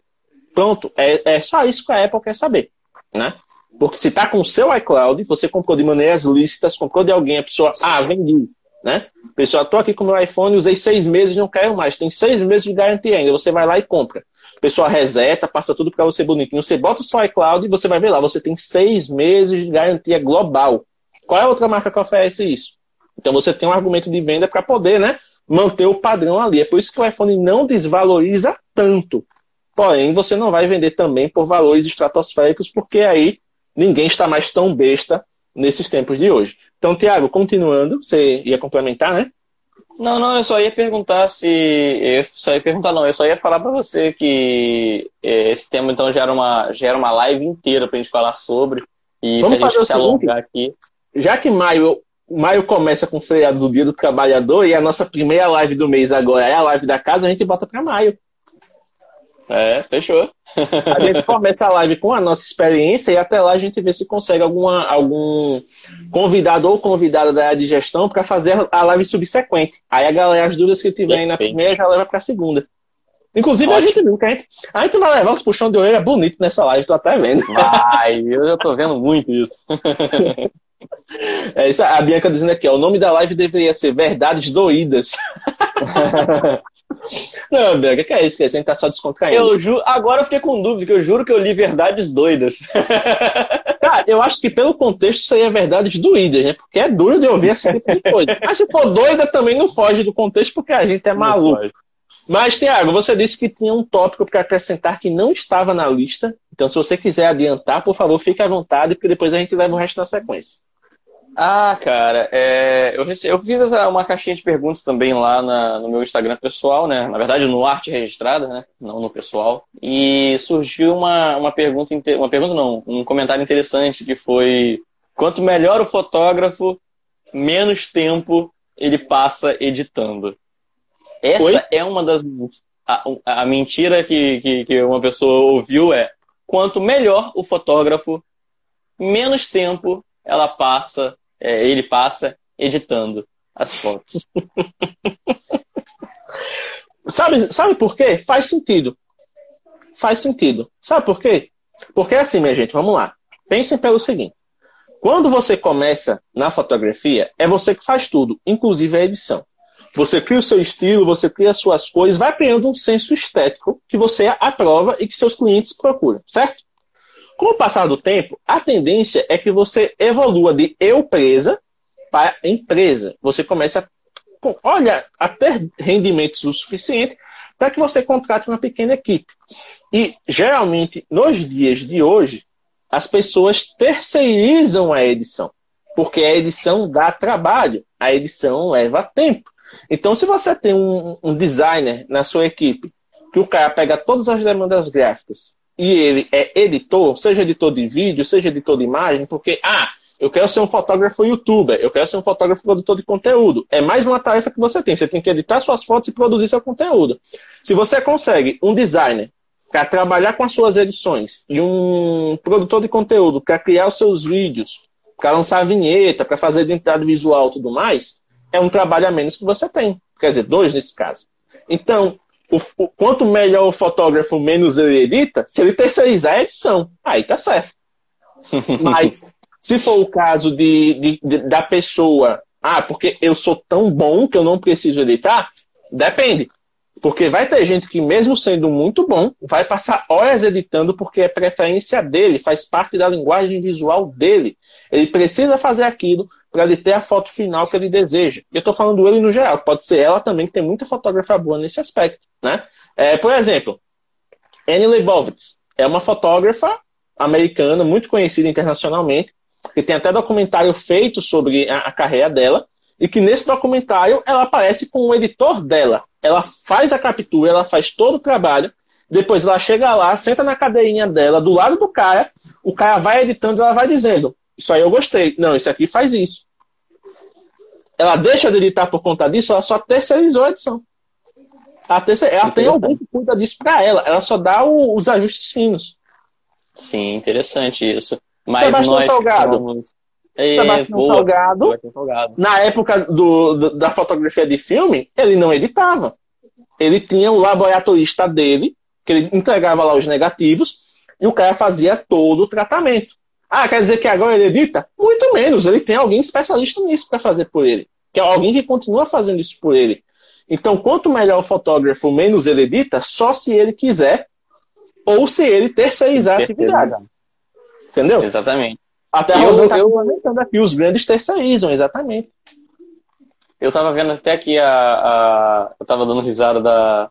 Pronto, é, é só isso que a Apple quer saber, né? Porque se está com o seu iCloud, você comprou de maneiras lícitas, comprou de alguém, a pessoa, ah, vendi, né? Pessoal, estou aqui com meu iPhone, usei seis meses, não quero mais. Tem seis meses de garantia ainda. Você vai lá e compra. Pessoal reseta, passa tudo para você bonitinho. Você bota o seu iCloud e você vai ver lá. Você tem seis meses de garantia global. Qual é a outra marca que oferece isso? Então você tem um argumento de venda para poder, né, manter o padrão ali. É por isso que o iPhone não desvaloriza tanto. Porém, você não vai vender também por valores estratosféricos, porque aí ninguém está mais tão besta nesses tempos de hoje. Então, Tiago, continuando, você ia complementar, né? Não, não, eu só ia perguntar se. Eu só ia perguntar, não, eu só ia falar para você que é, esse tema então já era uma, já era uma live inteira pra gente falar sobre. E Vamos se a gente se alongar aqui. Já que maio, maio começa com o feriado do Dia do Trabalhador e a nossa primeira live do mês agora é a live da casa, a gente bota para maio. É, fechou. A gente começa a live com a nossa experiência e até lá a gente vê se consegue alguma, algum convidado ou convidada da área de gestão para fazer a live subsequente. Aí a galera, as dúvidas que tiver na primeira já leva para a segunda. Inclusive, Ótimo. a gente viu que a gente, a gente vai levar os puxão de orelha bonito nessa live, tô até vendo. Vai, eu já tô vendo muito isso. É isso, a Bianca dizendo aqui, ó, o nome da live deveria ser Verdades Doídas. Não, Bianca, que é isso? Que a gente tá só descontraindo. Eu ju... Agora eu fiquei com dúvida, que eu juro que eu li verdades doidas. Cara, eu acho que pelo contexto isso aí é verdades doídas, né? Porque é duro de ouvir essa tipo de coisa. Mas se for doida também não foge do contexto, porque a gente é maluco. Mas, Tiago, você disse que tinha um tópico para acrescentar que não estava na lista. Então, se você quiser adiantar, por favor, fique à vontade, porque depois a gente leva o resto na sequência. Ah, cara, é, eu, eu, fiz essa, uma caixinha de perguntas também lá na, no meu Instagram pessoal, né? Na verdade, no Arte Registrada, né? Não no pessoal. E surgiu uma, uma pergunta, uma pergunta não, um comentário interessante que foi quanto melhor o fotógrafo, menos tempo ele passa editando. Essa Oi? é uma das. A, a mentira que, que, que uma pessoa ouviu é quanto melhor o fotógrafo, menos tempo ela passa é, ele passa editando as fotos. sabe, sabe por quê? Faz sentido. Faz sentido. Sabe por quê? Porque assim, minha gente, vamos lá. Pensem pelo seguinte. Quando você começa na fotografia, é você que faz tudo, inclusive a edição. Você cria o seu estilo, você cria as suas cores, vai criando um senso estético que você aprova e que seus clientes procuram, certo? Com o passar do tempo, a tendência é que você evolua de eu presa para empresa. Você começa a olha, a ter rendimentos o suficiente para que você contrate uma pequena equipe. E, geralmente, nos dias de hoje, as pessoas terceirizam a edição, porque a edição dá trabalho, a edição leva tempo. Então, se você tem um, um designer na sua equipe, que o cara pega todas as demandas gráficas e ele é editor, seja editor de vídeo, seja editor de imagem, porque, ah, eu quero ser um fotógrafo youtuber, eu quero ser um fotógrafo produtor de conteúdo. É mais uma tarefa que você tem. Você tem que editar suas fotos e produzir seu conteúdo. Se você consegue um designer para trabalhar com as suas edições e um produtor de conteúdo para criar os seus vídeos, para lançar vinheta, para fazer identidade visual e tudo mais, é um trabalho a menos que você tem. Quer dizer, dois nesse caso. Então, o, o, quanto melhor o fotógrafo, menos ele edita, se ele terceirizar a edição, aí tá certo. Mas se for o caso de, de, de, da pessoa, ah, porque eu sou tão bom que eu não preciso editar, depende. Porque vai ter gente que, mesmo sendo muito bom, vai passar horas editando porque é preferência dele, faz parte da linguagem visual dele. Ele precisa fazer aquilo para ele ter a foto final que ele deseja. Eu estou falando ele no geral, pode ser ela também, que tem muita fotógrafa boa nesse aspecto. Né? É, por exemplo, Annie Leibovitz é uma fotógrafa americana muito conhecida internacionalmente, que tem até documentário feito sobre a, a carreira dela, e que nesse documentário ela aparece com o editor dela. Ela faz a captura, ela faz todo o trabalho, depois ela chega lá, senta na cadeirinha dela, do lado do cara, o cara vai editando, ela vai dizendo: Isso aí eu gostei. Não, isso aqui faz isso. Ela deixa de editar por conta disso, ela só terceirizou a edição. Ela, terceira, ela tem alguém que cuida disso para ela. Ela só dá o, os ajustes finos. Sim, interessante isso. Mas Sebastião nós Salgado. É, Sebastião boa, Salgado. Sebastião Salgado. Na época do, do- da fotografia de filme, ele não editava. Ele tinha o laboratorista dele, que ele entregava lá os negativos, e o cara fazia todo o tratamento. Ah, quer dizer que agora ele edita? Muito menos. Ele tem alguém especialista nisso para fazer por ele. Que é alguém que continua fazendo isso por ele. Então, quanto melhor o fotógrafo, menos ele edita, só se ele quiser, ou se ele terceirizar a atividade. Entendeu? Exatamente. Até a Eu- Rosana está comentando aqui, os grandes terceirizam, exatamente. Eu tava vendo até aqui a, a- Eu tava dando risada da,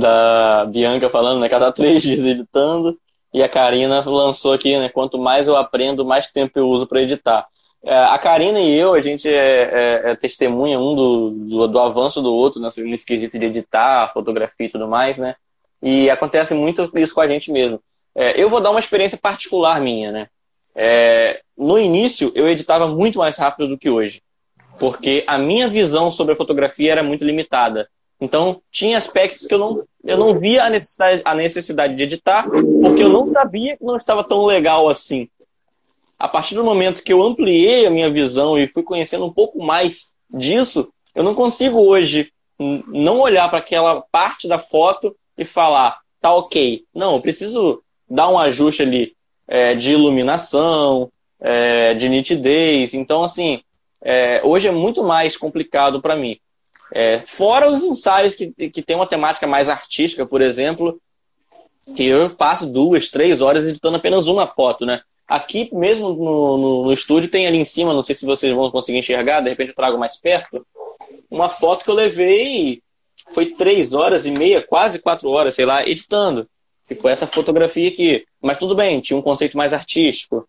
da Bianca falando, né? Que ela tá três dias editando. E a Karina lançou aqui, né? Quanto mais eu aprendo, mais tempo eu uso para editar. É, a Karina e eu, a gente é, é- é testemunha um do, do, do avanço do outro nesse, nesse quesito de editar, fotografia e tudo mais, né? E acontece muito isso com a gente mesmo. É, eu vou dar uma experiência particular minha, né? É, no início, eu editava muito mais rápido do que hoje porque a minha visão sobre a fotografia era muito limitada. Então, tinha aspectos que eu não, eu não via a necessidade, a necessidade de editar, porque eu não sabia que não estava tão legal assim. A partir do momento que eu ampliei a minha visão e fui conhecendo um pouco mais disso, eu não consigo hoje não olhar para aquela parte da foto e falar, tá ok. Não, eu preciso dar um ajuste ali é, de iluminação, é, de nitidez. Então, assim, é, hoje é muito mais complicado para mim. É, fora os ensaios que, que tem uma temática mais artística, por exemplo, que eu passo duas, três horas editando apenas uma foto, né? Aqui mesmo no, no, no estúdio tem ali em cima, não sei se vocês vão conseguir enxergar, de repente eu trago mais perto, uma foto que eu levei, foi três horas e meia, quase quatro horas, sei lá, editando. Que foi essa fotografia aqui. Mas tudo bem, tinha um conceito mais artístico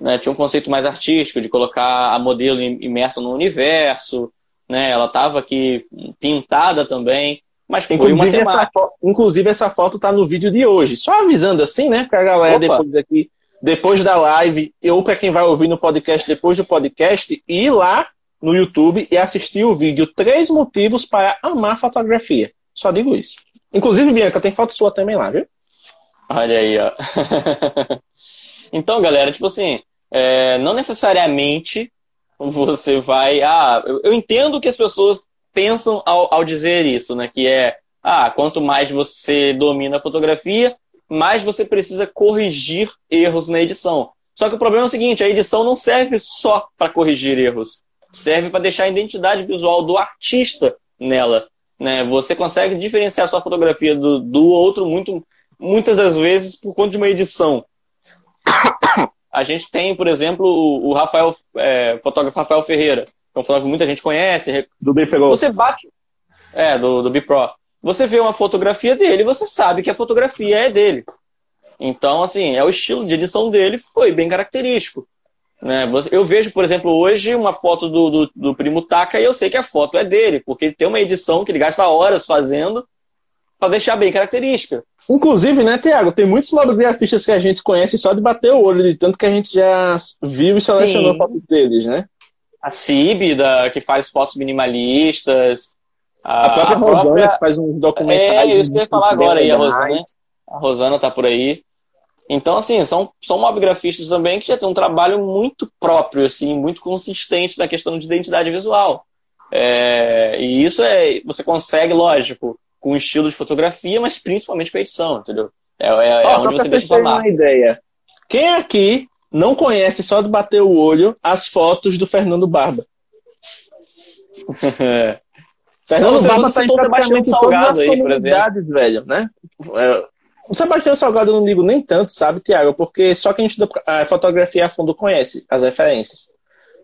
né, tinha um conceito mais artístico de colocar a modelo im- imersa no universo, né? Ela estava aqui pintada também, mas foi uma Inclusive essa, temática. fo- inclusive, essa foto tá no vídeo de hoje. Só avisando assim, né? Pra galera Opa. depois daqui, depois da live, ou para quem vai ouvir no podcast depois do podcast, ir lá no YouTube e assistir o vídeo Três Motivos para Amar Fotografia. Só digo isso. Inclusive, Bianca, tem foto sua também lá, viu? Olha aí, ó. então, galera, tipo assim, é, não necessariamente você vai. Ah, eu, eu entendo que as pessoas pensam ao, ao dizer isso, né? Que é, ah, quanto mais você domina a fotografia, mais você precisa corrigir erros na edição. Só que o problema é o seguinte: a edição não serve só para corrigir erros, serve para deixar a identidade visual do artista nela. Né? Você consegue diferenciar sua fotografia do, do outro muito, muitas das vezes por conta de uma edição. A gente tem, por exemplo, o, o Rafael, é, fotógrafo Rafael Ferreira, que é um fotógrafo que muita gente conhece. Do Pegou. Você bate. É, do, do Bipro. Você vê uma fotografia dele e você sabe que a fotografia é dele. Então, assim, é o estilo de edição dele foi bem característico. Né? Eu vejo, por exemplo, hoje uma foto do, do, do Primo Taka e eu sei que a foto é dele, porque ele tem uma edição que ele gasta horas fazendo para deixar bem característica. Inclusive, né, Tiago, tem muitos mobigrafistas que a gente conhece só de bater o olho, de tanto que a gente já viu e selecionou fotos deles, né? A Cib, da, que faz fotos minimalistas. A, própria Rosana, que faz uns documentários. É, isso que eu ia falar agora aí, a. Rosana. A Rosana tá por aí. Então, assim, são, são mobigrafistas também que já tem um trabalho muito próprio, assim, muito consistente na questão de identidade visual. É, e isso é, você consegue, lógico, com o estilo de fotografia, mas principalmente com a edição, entendeu? É, é, é Ó, só onde você deixa sua marca. uma ideia. Quem aqui não conhece só de bater o olho as fotos do Fernando Barba? Fernando Você- Barba você tá em praticamente Salgado aí, por comunidades, velho, né? É, o Sebastião Salgado eu não ligo nem tanto, sabe, Tiago? Porque só quem estuda a fotografia a fundo conhece as referências.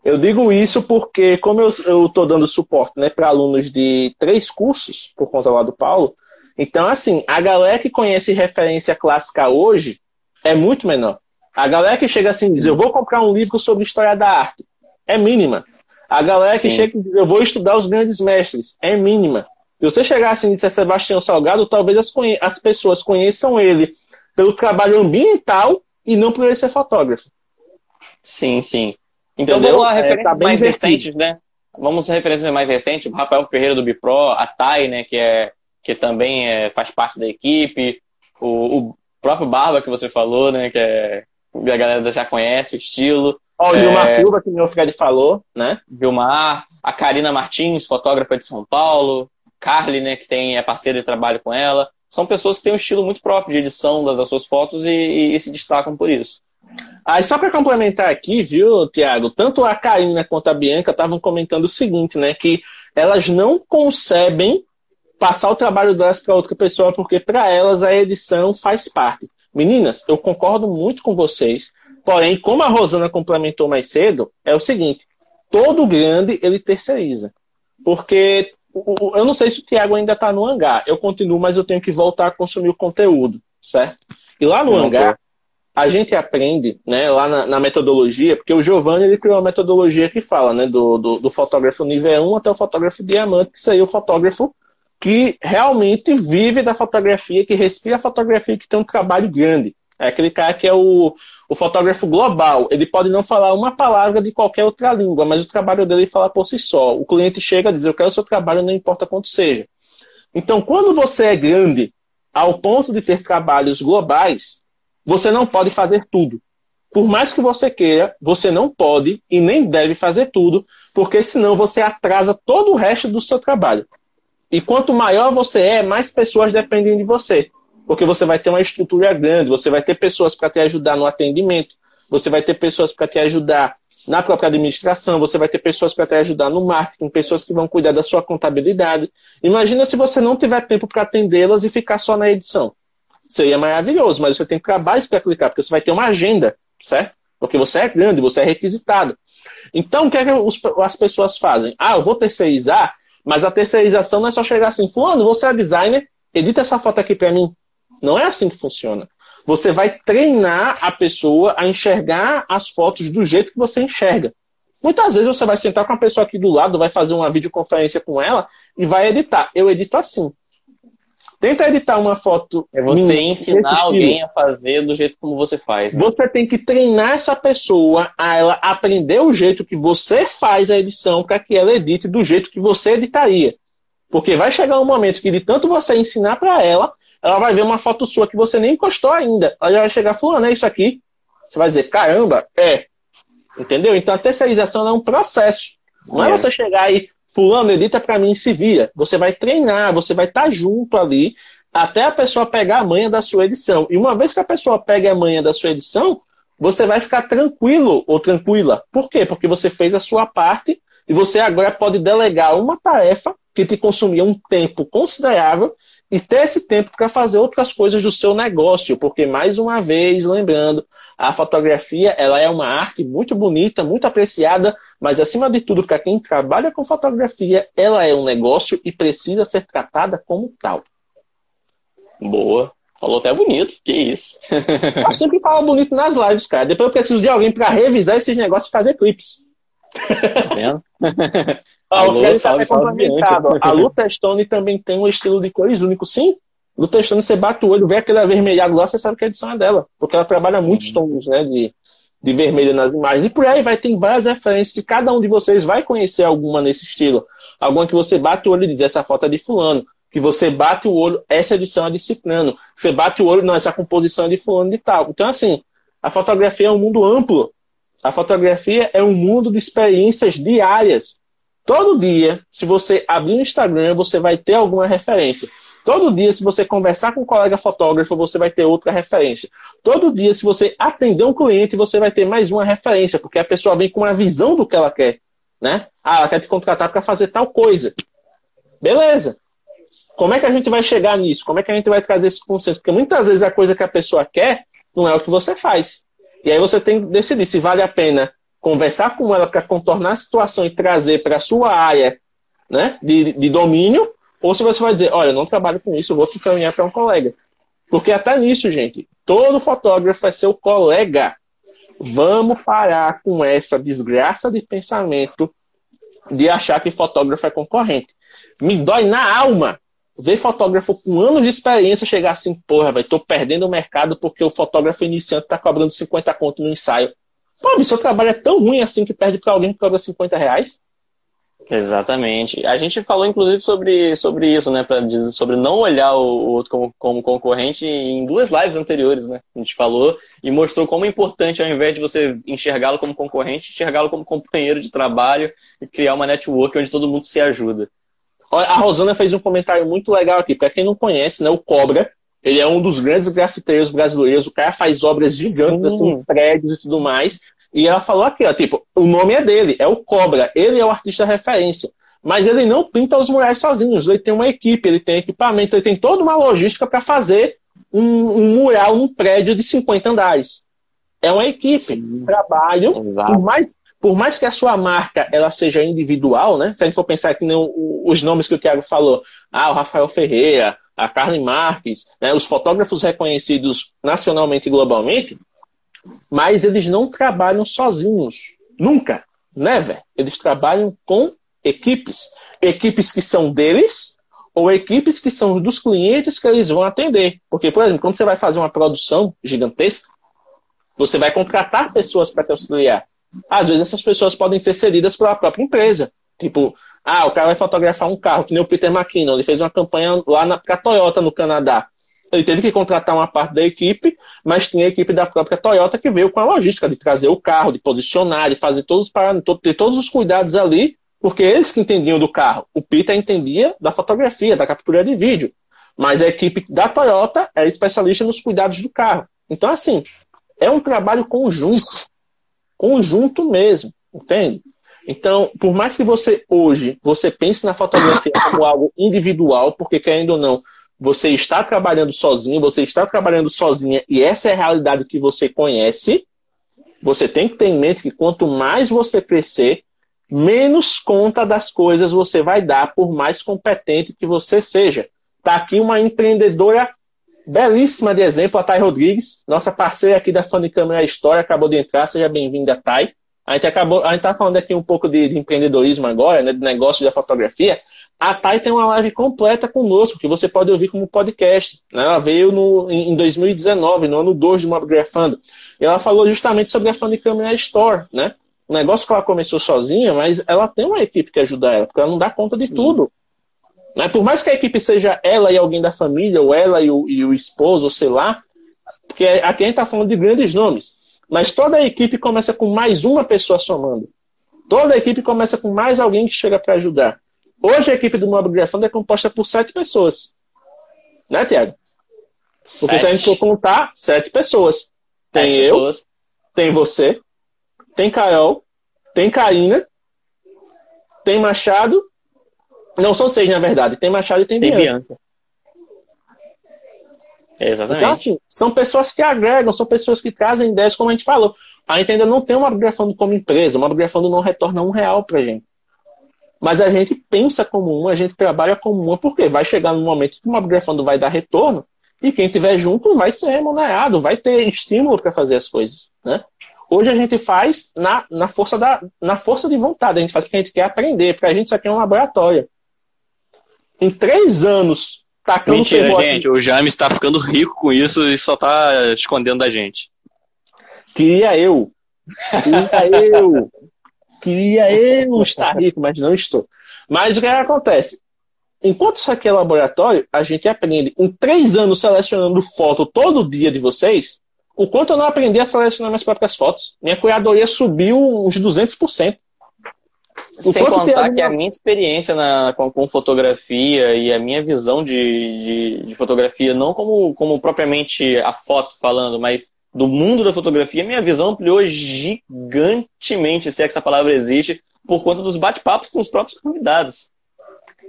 Eu digo isso porque, como eu estou dando suporte né, para alunos de três cursos, por conta lá do Paulo, então, assim, a galera que conhece referência clássica hoje é muito menor. A galera que chega assim e diz, eu vou comprar um livro sobre história da arte, é mínima. A galera que Sim. chega e diz, eu vou estudar os grandes mestres, é mínima. Se você chegar assim e disser Sebastião Salgado, talvez as, as pessoas conheçam ele pelo trabalho ambiental e não por ele ser fotógrafo. Sim, sim. Então Entendeu? vamos lá, É, referências tá bem mais recentes, né? Vamos a referências mais recentes, o Rafael Ferreira do Bipro, a Thay, né, que, é, que também é, faz parte da equipe, o, o, próprio Barba que você falou, né? Que é, a galera já conhece o estilo. Ó, o Gilmar é, Silva, que o meu Fred falou, né? Gilmar, a Karina Martins, fotógrafa de São Paulo, Carly, né, que tem, é parceira de trabalho com ela. São pessoas que têm um estilo muito próprio de edição das, das suas fotos e, e, e se destacam por isso. Aí, só para complementar aqui, viu, Tiago? Tanto a Karina quanto a Bianca estavam comentando o seguinte, né? Que elas não concebem passar o trabalho delas para outra pessoa, porque para elas a edição faz parte. Meninas, eu concordo muito com vocês, porém, como a Rosana complementou mais cedo, é o seguinte: todo grande ele terceiriza. Porque eu não sei se o Tiago ainda está no hangar. Eu continuo, mas eu tenho que voltar a consumir o conteúdo, certo? E lá no hangar, a gente aprende, né, lá na, na, metodologia, porque o Giovanni ele criou uma metodologia que fala, né, do, do, do, fotógrafo nível 1 até o fotógrafo diamante, que seria o fotógrafo que realmente vive da fotografia, que respira a fotografia, que tem um trabalho grande. É aquele cara que é o, o fotógrafo global. Ele pode não falar uma palavra de qualquer outra língua, mas o trabalho dele fala por si só. O cliente chega a dizer, eu quero o seu trabalho, não importa quanto seja. Então, quando você é grande, ao ponto de ter trabalhos globais, você não pode fazer tudo. Por mais que você queira, você não pode e nem deve fazer tudo, porque senão você atrasa todo o resto do seu trabalho. E quanto maior você é, mais pessoas dependem de você. Porque você vai ter uma estrutura grande, você vai ter pessoas para te ajudar no atendimento, você vai ter pessoas para te ajudar na própria administração, você vai ter pessoas para te ajudar no marketing, pessoas que vão cuidar da sua contabilidade. Imagina se você não tiver tempo para atendê-las e ficar só na edição seria maravilhoso, mas você tem trabalhos para aplicar, porque você vai ter uma agenda, certo? Porque você é grande, você é requisitado. Então, o que, é que os, as pessoas fazem? Ah, eu vou terceirizar, mas a terceirização não é só chegar assim, fulano, você é designer, edita essa foto aqui para mim. Não é assim que funciona. Você vai treinar a pessoa a enxergar as fotos do jeito que você enxerga. Muitas vezes você vai sentar com a pessoa aqui do lado, vai fazer uma videoconferência com ela e vai editar. Eu edito assim. Tenta editar uma foto. É você minha, ensinar alguém a fazer do jeito como você faz. Né? Você tem que treinar essa pessoa a ela aprender o jeito que você faz a edição para que ela edite do jeito que você editaria. Porque vai chegar um momento que de tanto você ensinar para ela, ela vai ver uma foto sua que você nem encostou ainda. Ela já vai chegar falando, é isso aqui. Você vai dizer, caramba, é. Entendeu? Então a terceirização é um processo. Não é, é você chegar aí, Fulano, edita para mim e se vira. Você vai treinar, você vai estar tá junto ali até a pessoa pegar a manha da sua edição. E uma vez que a pessoa pega a manha da sua edição, você vai ficar tranquilo ou tranquila. Por quê? Porque você fez a sua parte e você agora pode delegar uma tarefa que te consumia um tempo considerável e ter esse tempo para fazer outras coisas do seu negócio, porque mais uma vez, lembrando, a fotografia ela é uma arte muito bonita, muito apreciada, mas acima de tudo, para quem trabalha com fotografia, ela é um negócio e precisa ser tratada como tal. Boa. Falou até bonito, que isso. eu sempre falo bonito nas lives, cara. Depois eu preciso de alguém para revisar esses negócios e fazer clipes. Tá vendo? Ah, o Fred está complementado. A Luta Stone também tem um estilo de cores único. Sim, Luta Stone, você bate o olho, vê aquele avermelhado lá, você sabe que a edição é dela. Porque ela trabalha muitos tons né, de, de vermelho nas imagens. E por aí vai, tem várias referências. E cada um de vocês vai conhecer alguma nesse estilo. Alguma que você bate o olho e diz, essa foto é de fulano. Que você bate o olho, essa edição é de ciclano. Você bate o olho, não, essa composição é de fulano de tal. Então, assim, a fotografia é um mundo amplo. A fotografia é um mundo de experiências diárias. Todo dia, se você abrir o Instagram, você vai ter alguma referência. Todo dia, se você conversar com um colega fotógrafo, você vai ter outra referência. Todo dia, se você atender um cliente, você vai ter mais uma referência, porque a pessoa vem com uma visão do que ela quer. Né? Ah, ela quer te contratar para fazer tal coisa. Beleza. Como é que a gente vai chegar nisso? Como é que a gente vai trazer esse consenso? Porque muitas vezes a coisa que a pessoa quer não é o que você faz. E aí você tem que decidir se vale a pena conversar com ela para contornar a situação e trazer para a sua área né, de, de domínio, ou se você vai dizer, olha, eu não trabalho com isso, eu vou te caminhar para um colega. Porque até nisso, gente, todo fotógrafo é seu colega. Vamos parar com essa desgraça de pensamento de achar que fotógrafo é concorrente. Me dói na alma ver fotógrafo com anos de experiência chegar assim, porra, vai, tô perdendo o mercado porque o fotógrafo iniciante tá cobrando 50 conto no ensaio. Pô, meu, seu trabalho é tão ruim assim que perde para alguém que cobra 50 reais? Exatamente. A gente falou, inclusive, sobre, sobre isso, né? Pra dizer, sobre não olhar o, o outro como, como, concorrente em duas lives anteriores, né? A gente falou e mostrou como é importante, ao invés de você enxergá-lo como concorrente, enxergá-lo como companheiro de trabalho e criar uma network onde todo mundo se ajuda. A Rosana fez um comentário muito legal aqui. Para quem não conhece, né, o Cobra, ele é um dos grandes grafiteiros brasileiros. O cara faz obras gigantes com prédios e tudo mais. E ela falou aqui, ó, tipo, o nome é dele, é o Cobra. Ele é o artista referência. Mas ele não pinta os murais sozinhos. Ele tem uma equipe, ele tem equipamento, ele tem toda uma logística para fazer um, um, mural num prédio de 50 andares. É uma equipe, Sim. trabalho. Por mais, por mais que a sua marca ela seja individual, né? Se a gente for pensar que nem os nomes que o Thiago falou, ah, o Rafael Ferreira, a Carly Marques, né, os fotógrafos reconhecidos nacionalmente e globalmente, mas eles não trabalham sozinhos. Nunca. Never. Eles trabalham com equipes. Equipes que são deles ou equipes que são dos clientes que eles vão atender. Porque, por exemplo, quando você vai fazer uma produção gigantesca, você vai contratar pessoas para te auxiliar. Às vezes essas pessoas podem ser cedidas pela própria empresa. Tipo, ah, o cara vai fotografar um carro, que nem o Peter McKinnon, ele fez uma campanha lá para a Toyota no Canadá. Ele teve que contratar uma parte da equipe, mas tinha a equipe da própria Toyota que veio com a logística de trazer o carro, de posicionar, de fazer todos os parâmetros, ter todos os cuidados ali, porque eles que entendiam do carro. O Peter entendia da fotografia, da captura de vídeo. Mas a equipe da Toyota é especialista nos cuidados do carro. Então, assim, é um trabalho conjunto. Conjunto mesmo, entende? Então, por mais que você hoje você pense na fotografia como algo individual, porque querendo ou não, você está trabalhando sozinho, você está trabalhando sozinha e essa é a realidade que você conhece, você tem que ter em mente que quanto mais você crescer, menos conta das coisas você vai dar, por mais competente que você seja. Está aqui uma empreendedora belíssima de exemplo, a Thay Rodrigues, nossa parceira aqui da Fã de Câmera História, acabou de entrar, seja bem-vinda, Thay. A gente acabou, a gente tá falando aqui um pouco de, de empreendedorismo agora, né, de negócio da fotografia. A Thay tem uma live completa conosco, que você pode ouvir como podcast. Né? Ela veio no, em 2019, no ano 2 do Mobgrafando. E ela falou justamente sobre a Funny Camera Store, né? Um negócio que ela começou sozinha, mas ela tem uma equipe que ajuda ela, porque ela não dá conta de Sim. tudo. Né? Por mais que a equipe seja ela e alguém da família, ou ela e o, e o esposo, ou sei lá, porque aqui a gente está falando de grandes nomes. Mas toda a equipe começa com mais uma pessoa somando. Toda a equipe começa com mais alguém que chega para ajudar. Hoje a equipe do Mob Grafando é composta por sete pessoas. Né, Tiago? Porque se a gente for contar, sete pessoas. Tem sete eu, pessoas. tem você, tem Carol, tem Karina, tem Machado. Não são seis, na verdade. Tem Machado e tem, tem Bianca. Bianca. Exatamente. Então, assim, são pessoas que agregam, são pessoas que trazem ideias, como a gente falou. A gente ainda não tem uma Grafando como empresa, uma Grafando não retorna um real pra gente. Mas a gente pensa como uma, a gente trabalha como uma, porque vai chegar no momento que uma Grafando vai dar retorno e quem estiver junto vai ser remunerado, vai ter estímulo para fazer as coisas. Né? Hoje a gente faz na, na, força da, na força de vontade, a gente faz porque a gente quer aprender, porque a gente isso aqui é um laboratório. Em três anos Tacando Mentira, gente. O James está ficando rico com isso e só está escondendo da gente. Queria eu. Queria eu. Queria eu estar rico, mas não estou. Mas o que, é que acontece? Enquanto isso aqui é laboratório, a gente aprende em três anos selecionando foto todo dia de vocês, o quanto eu não aprendi a selecionar minhas próprias fotos. Minha curadoria subiu uns 200%. O Sem contar que a minha experiência na, com, com, fotografia e a minha visão de, de, de, fotografia, não como, como propriamente a foto falando, mas do mundo da fotografia, minha visão ampliou gigantemente, se é que essa palavra existe, por conta dos bate-papos com os próprios convidados.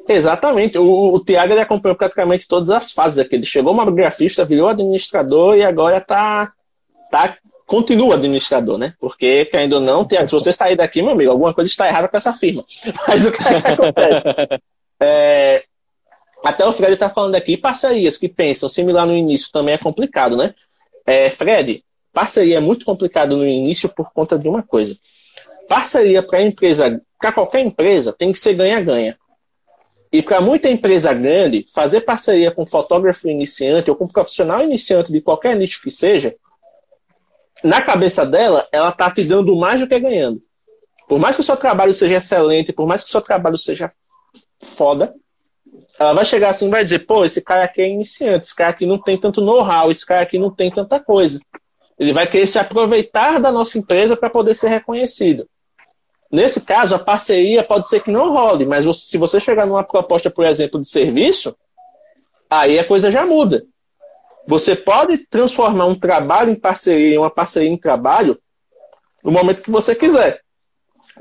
Exatamente. O, o Tiago acompanhou praticamente todas as fases aqui. Ele chegou uma grafista, virou administrador e agora está tá continua administrador, né? Porque, querendo ou não, Tiago, se você sair daqui, meu amigo, alguma coisa está errada com essa firma. Mas o que, é que acontece? É, até o Fred está falando aqui, parcerias que pensam similar no início também é complicado, né? É, Fred, parceria é muito complicado no início por conta de uma coisa. Parceria para empresa, para qualquer empresa, tem que ser ganha-ganha. E para muita empresa grande, fazer parceria com fotógrafo iniciante ou com profissional iniciante de qualquer nicho que seja, na cabeça dela, ela tá te dando mais do que ganhando. Por mais que o seu trabalho seja excelente, por mais que o seu trabalho seja foda, ela vai chegar assim e vai dizer, pô, esse cara aqui é iniciante, esse cara aqui não tem tanto know-how, esse cara aqui não tem tanta coisa. Ele vai querer se aproveitar da nossa empresa para poder ser reconhecido. Nesse caso, a parceria pode ser que não role, mas se você chegar numa proposta, por exemplo, de serviço, aí a coisa já muda. Você pode transformar um trabalho em parceria, uma parceria em trabalho, no momento que você quiser.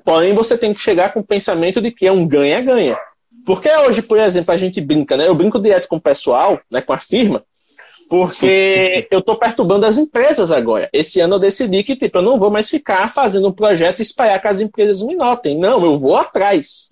Porém, você tem que chegar com o pensamento de que é um ganha-ganha. Porque hoje, por exemplo, a gente brinca, né? Eu brinco direto com o pessoal, né, com a firma, porque eu estou perturbando as empresas agora. Esse ano eu decidi que tipo, eu não vou mais ficar fazendo um projeto e esperar que as empresas me notem. Não, eu vou atrás.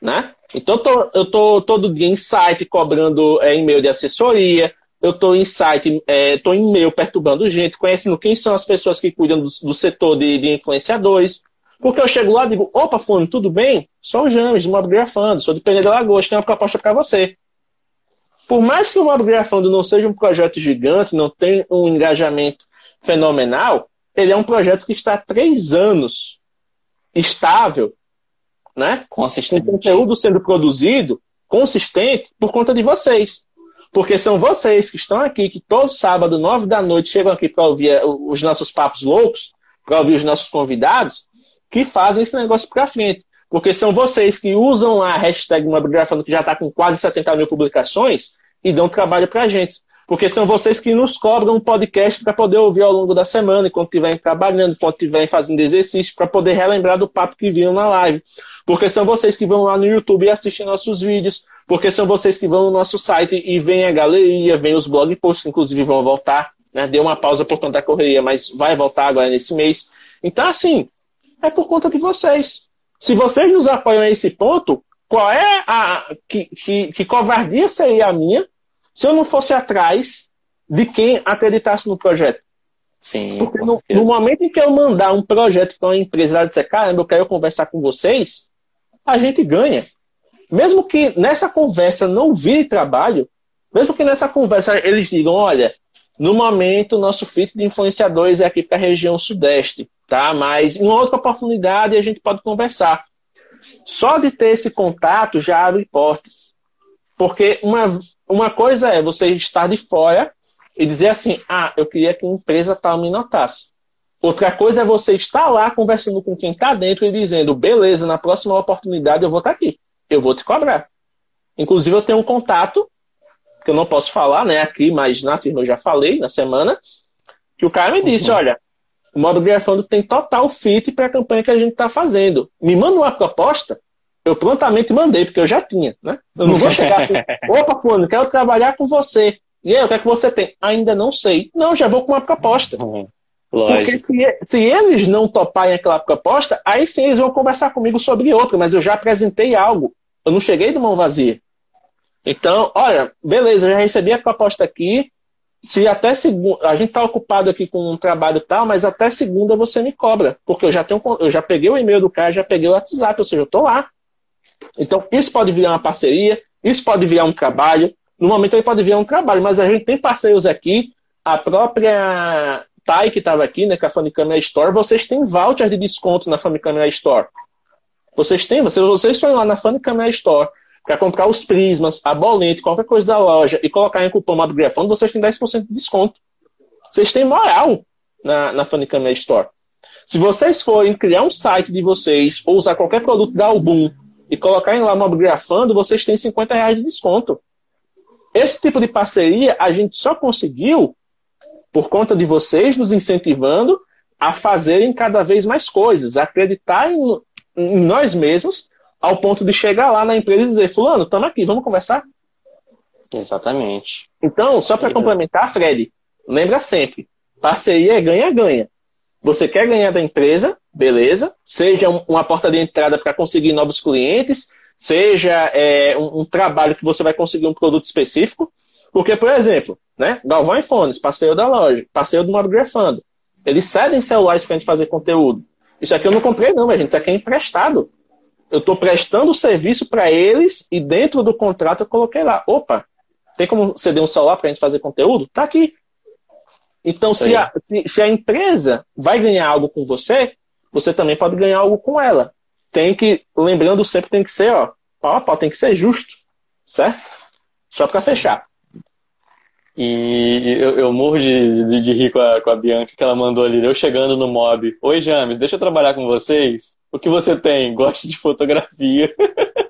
Né? Então eu tô, eu tô todo dia em site cobrando é, e-mail de assessoria, eu estou em site, é, em e-mail perturbando gente, conhecendo quem são as pessoas que cuidam do, do setor de, de influenciadores. Porque eu chego lá e digo, opa, Fone, tudo bem? Sou o James, de Mobgrafando, sou de Peneira da Lagoa, tenho uma proposta para você. Por mais que o Mobgrafando não seja um projeto gigante, não tenha um engajamento fenomenal, ele é um projeto que está há três anos estável, né? Consistente. Com conteúdo sendo produzido, consistente, por conta de vocês. Porque são vocês que estão aqui, que todo sábado, nove da noite, chegam aqui para ouvir os nossos papos loucos, para ouvir os nossos convidados, que fazem esse negócio para frente. Porque são vocês que usam a hashtag Mobigrafando, que já está com quase 70 mil publicações, e dão trabalho para a gente. Porque são vocês que nos cobram um podcast para poder ouvir ao longo da semana, enquanto estiverem trabalhando, enquanto estiverem fazendo exercício, para poder relembrar do papo que viram na live. Porque são vocês que vão lá no YouTube e assistem nossos vídeos. Porque são vocês que vão no nosso site e vêm a galeria, vêm os blog posts, inclusive vão voltar. Né? Deu uma pausa por conta da correria, mas vai voltar agora nesse mês. Então, assim, é por conta de vocês. Se vocês nos apoiam a esse ponto, qual é a. Que, que, que covardia seria a minha se eu não fosse atrás de quem acreditasse no projeto? Sim. Porque no, no, momento em que eu mandar um projeto para uma empresa ela dizer, caramba, eu quero conversar com vocês, a gente ganha. Mesmo que nessa conversa não vire trabalho, mesmo que nessa conversa eles digam, olha, no momento nosso fit de influenciadores é aqui para a região sudeste tá? Mas em outra oportunidade a gente pode conversar. Só de ter esse contato já abre portas. Porque uma, uma coisa é você estar de fora e dizer assim: ah, eu queria que a empresa tal me notasse. Outra coisa é você estar lá conversando com quem está dentro e dizendo: beleza, na próxima oportunidade eu vou estar tá aqui, eu vou te cobrar. Inclusive, eu tenho um contato, que eu não posso falar né, aqui, mas na firma eu já falei na semana, que o cara me disse: uhum. olha, o modo grafando tem total fit para a campanha que a gente está fazendo. Me manda uma proposta, eu prontamente mandei, porque eu já tinha. Né? Eu não vou chegar assim, opa, fulano, quero trabalhar com você. E aí, o que é que você tem? Ainda não sei. Não, já vou com uma proposta. Uhum. Porque se, se, eles não toparem aquela proposta, aí sim eles vão conversar comigo sobre outra, mas eu já apresentei algo. Eu não cheguei de mão vazia. Então, olha, beleza, eu já recebi a proposta aqui, se até segunda, a gente está ocupado aqui com um trabalho tal, mas até segunda você me cobra, porque eu já tenho, eu já peguei o e-mail do cara, já peguei o WhatsApp, ou seja, eu estou lá. Então isso pode virar uma parceria, isso pode virar um trabalho. No momento ele pode virar um trabalho, mas a gente tem parceiros aqui, a própria Tai que estava aqui, né, com a Famicamera Store, vocês têm voucher de desconto na Famicamera Store. Vocês têm, vocês, vocês estão lá na Famicamera Store para comprar os prismas, a bolete, qualquer coisa da loja e colocar em cupom Mabografando, vocês têm 10% de desconto. Vocês têm moral na, na Funicamia Store. Se vocês forem criar um site de vocês ou usar qualquer produto da Album e colocarem lá Mobgrafando, vocês têm 50 reais de desconto. Esse tipo de parceria a gente só conseguiu por conta de vocês nos incentivando a fazerem cada vez mais coisas, acreditar em, em nós mesmos ao ponto de chegar lá na empresa e dizer, fulano, estamos aqui, vamos conversar? Exatamente. Então, só para complementar, Fred, lembra sempre, parceria é ganha-ganha. Você quer ganhar da empresa, beleza, seja uma porta de entrada para conseguir novos clientes, seja é, um, um, trabalho que você vai conseguir um produto específico, porque, por exemplo, né, Galvão e Fones, parceiro da loja, parceiro do Mob Grafando, eles cedem celulares para a gente fazer conteúdo. Isso aqui eu não comprei não, mas gente, isso aqui é emprestado eu estou prestando serviço para eles e dentro do contrato eu coloquei lá, opa, tem como ceder um celular para a gente fazer conteúdo? Tá aqui. Então, se a, se, se a, empresa vai ganhar algo com você, você também pode ganhar algo com ela. Tem que, lembrando sempre, tem que ser, ó, pau a pau, tem que ser justo, certo? Só para fechar. E eu, eu morro de, de, de, rir com a, com a Bianca que ela mandou ali. Eu chegando no mob. Oi, James, deixa eu trabalhar com vocês. O que você tem? Gosto de fotografia.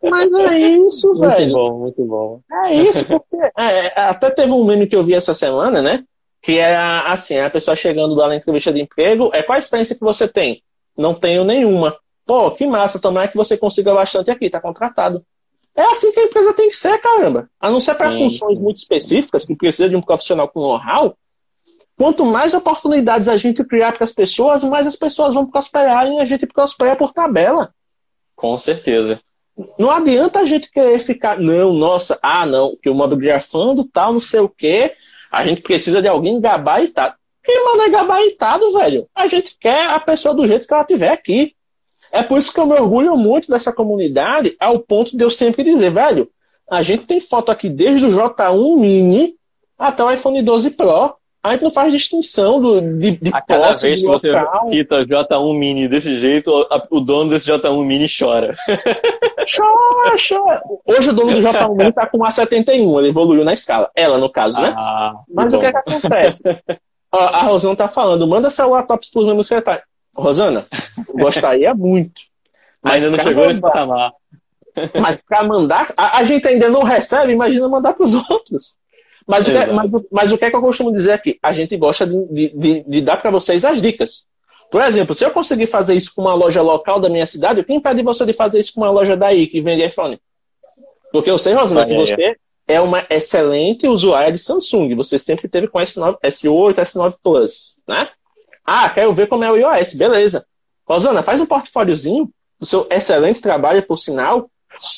Mas é isso, velho. Muito bom, muito bom. É isso, porque é, é, até teve um meme que eu vi essa semana, né? Que é assim, a pessoa chegando lá na entrevista de emprego, é qual a experiência que você tem? Não tenho nenhuma. Pô, que massa, tomara que você consiga bastante aqui, tá contratado. É assim que a empresa tem que ser, caramba. A não ser para funções muito específicas, que precisa de um profissional com know-how. Quanto mais oportunidades a gente criar para as pessoas, mais as pessoas vão prosperar e a gente prospera por tabela. Com certeza. Não adianta a gente querer ficar, não, nossa, ah, não, que o modo grafando tal, não sei o quê, a gente precisa de alguém gabaritado. Quem manda é gabaritado, velho? A gente quer a pessoa do jeito que ela tiver aqui. É por isso que eu me orgulho muito dessa comunidade, ao ponto de eu sempre dizer, velho, a gente tem foto aqui desde o J1 Mini até o iPhone 12 Pro. A gente não faz distinção do, de, de A cada posse, vez que você cita J1 Mini desse jeito, o dono desse J1 Mini chora. Chora, chora. Hoje o dono do J1 Mini tá com uma 71, ele evoluiu na escala. Ela, no caso, né? Ah, Mas bom. o que, é que acontece? a Rosana tá falando, manda celular top para os meus secretários. Rosana, gostaria muito. Mas ainda não chegou nesse patamar. Mas para mandar, a, a, gente ainda não recebe, imagina mandar para os outros. Mas o, que, é, mas, mas o, que é que eu costumo dizer aqui? A gente gosta de, de, de dar para vocês as dicas. Por exemplo, se eu conseguir fazer isso com uma loja local da minha cidade, quem impede você de fazer isso com uma loja daí que vende iPhone? Porque eu sei, Rosana, que você é uma excelente usuária de Samsung. Você sempre teve com S9, S8, S9 Plus, né? Ah, quero ver como é o iOS. Beleza. Rosana, faz um portfóliozinho do seu excelente trabalho, por sinal.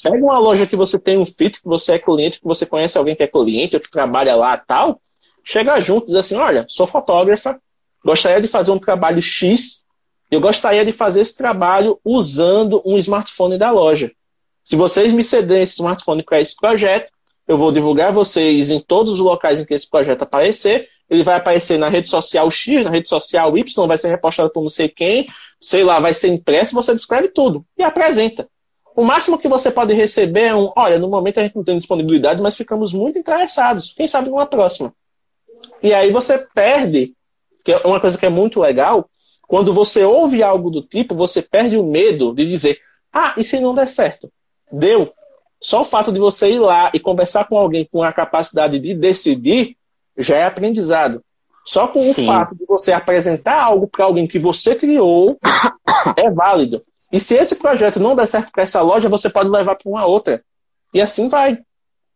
Pega uma loja que você tem um fit, que você é cliente, que você conhece alguém que é cliente, ou que trabalha lá tal. Chega junto e diz assim: olha, sou fotógrafa, gostaria de fazer um trabalho X, eu gostaria de fazer esse trabalho usando um smartphone da loja. Se vocês me cederem esse smartphone para esse projeto, eu vou divulgar vocês em todos os locais em que esse projeto aparecer ele vai aparecer na rede social X, na rede social Y, vai ser repostado por não sei quem, sei lá, vai ser impresso, você descreve tudo e apresenta. O máximo que você pode receber é um, olha, no momento a gente não tem disponibilidade, mas ficamos muito interessados. Quem sabe numa próxima. E aí você perde, que é uma coisa que é muito legal, quando você ouve algo do tipo, você perde o medo de dizer, ah, e se não der certo? Deu. Só o fato de você ir lá e conversar com alguém com a capacidade de decidir, já é aprendizado. Só com Sim. o fato de você apresentar algo para alguém que você criou é válido. E se esse projeto não der certo para essa loja, você pode levar para uma outra. E assim vai.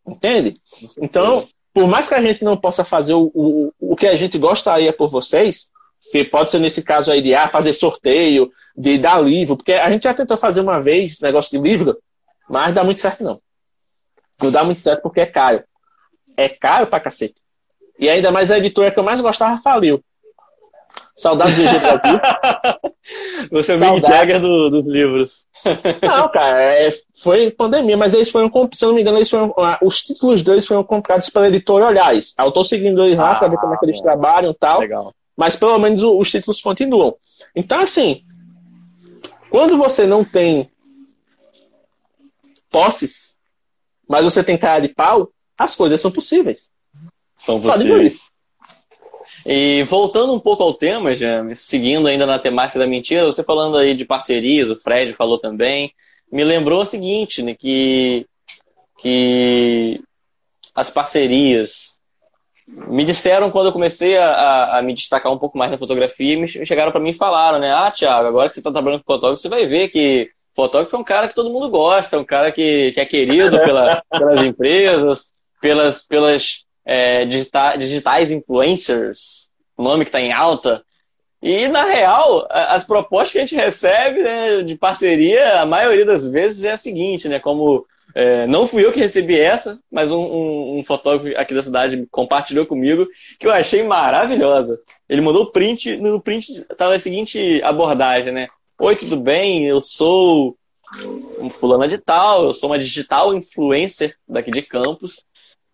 Entende? Então, por mais que a gente não possa fazer o, o, o que a gente gostaria por vocês, que pode ser nesse caso aí de ah, fazer sorteio, de dar livro, porque a gente já tentou fazer uma vez negócio de livro, mas dá muito certo não. Não dá muito certo porque é caro. É caro pra cacete. E ainda mais a editora que eu mais gostava faliu. Saudades do GG Brasil. Você é o Mick Jagger do, dos livros. Não, cara, é, foi pandemia, mas eles foram, se eu não me engano, eles foram, ah, os títulos deles foram comprados pela editora Olhais. Eu tô seguindo eles lá ah, para ver como é que eles trabalham e tal. Legal. Mas pelo menos os títulos continuam. Então, assim, quando você não tem posses, mas você tem cara de pau, as coisas são possíveis. São possíveis. E voltando um pouco ao tema, James, seguindo ainda na temática da mentira, você falando aí de parcerias, o Fred falou também, me lembrou o seguinte, né, que, que as parcerias me disseram quando eu comecei a, a, a me destacar um pouco mais na fotografia, me chegaram para mim e falaram, né, ah, Thiago, agora que você está trabalhando com fotógrafo, você vai ver que fotógrafo é um cara que todo mundo gosta, um cara que, que é querido pela, pelas empresas, pelas, pelas é, digita digitais influencers, o nome que está em alta. E, na real, as propostas que a gente recebe né, de parceria, a maioria das vezes é a seguinte, né? Como é, não fui eu que recebi essa, mas um, um, um, fotógrafo aqui da cidade compartilhou comigo, que eu achei maravilhosa. Ele mandou print, no print estava a seguinte abordagem, né? Oi, tudo bem? Eu sou um fulana de tal, eu sou uma digital influencer daqui de Campos.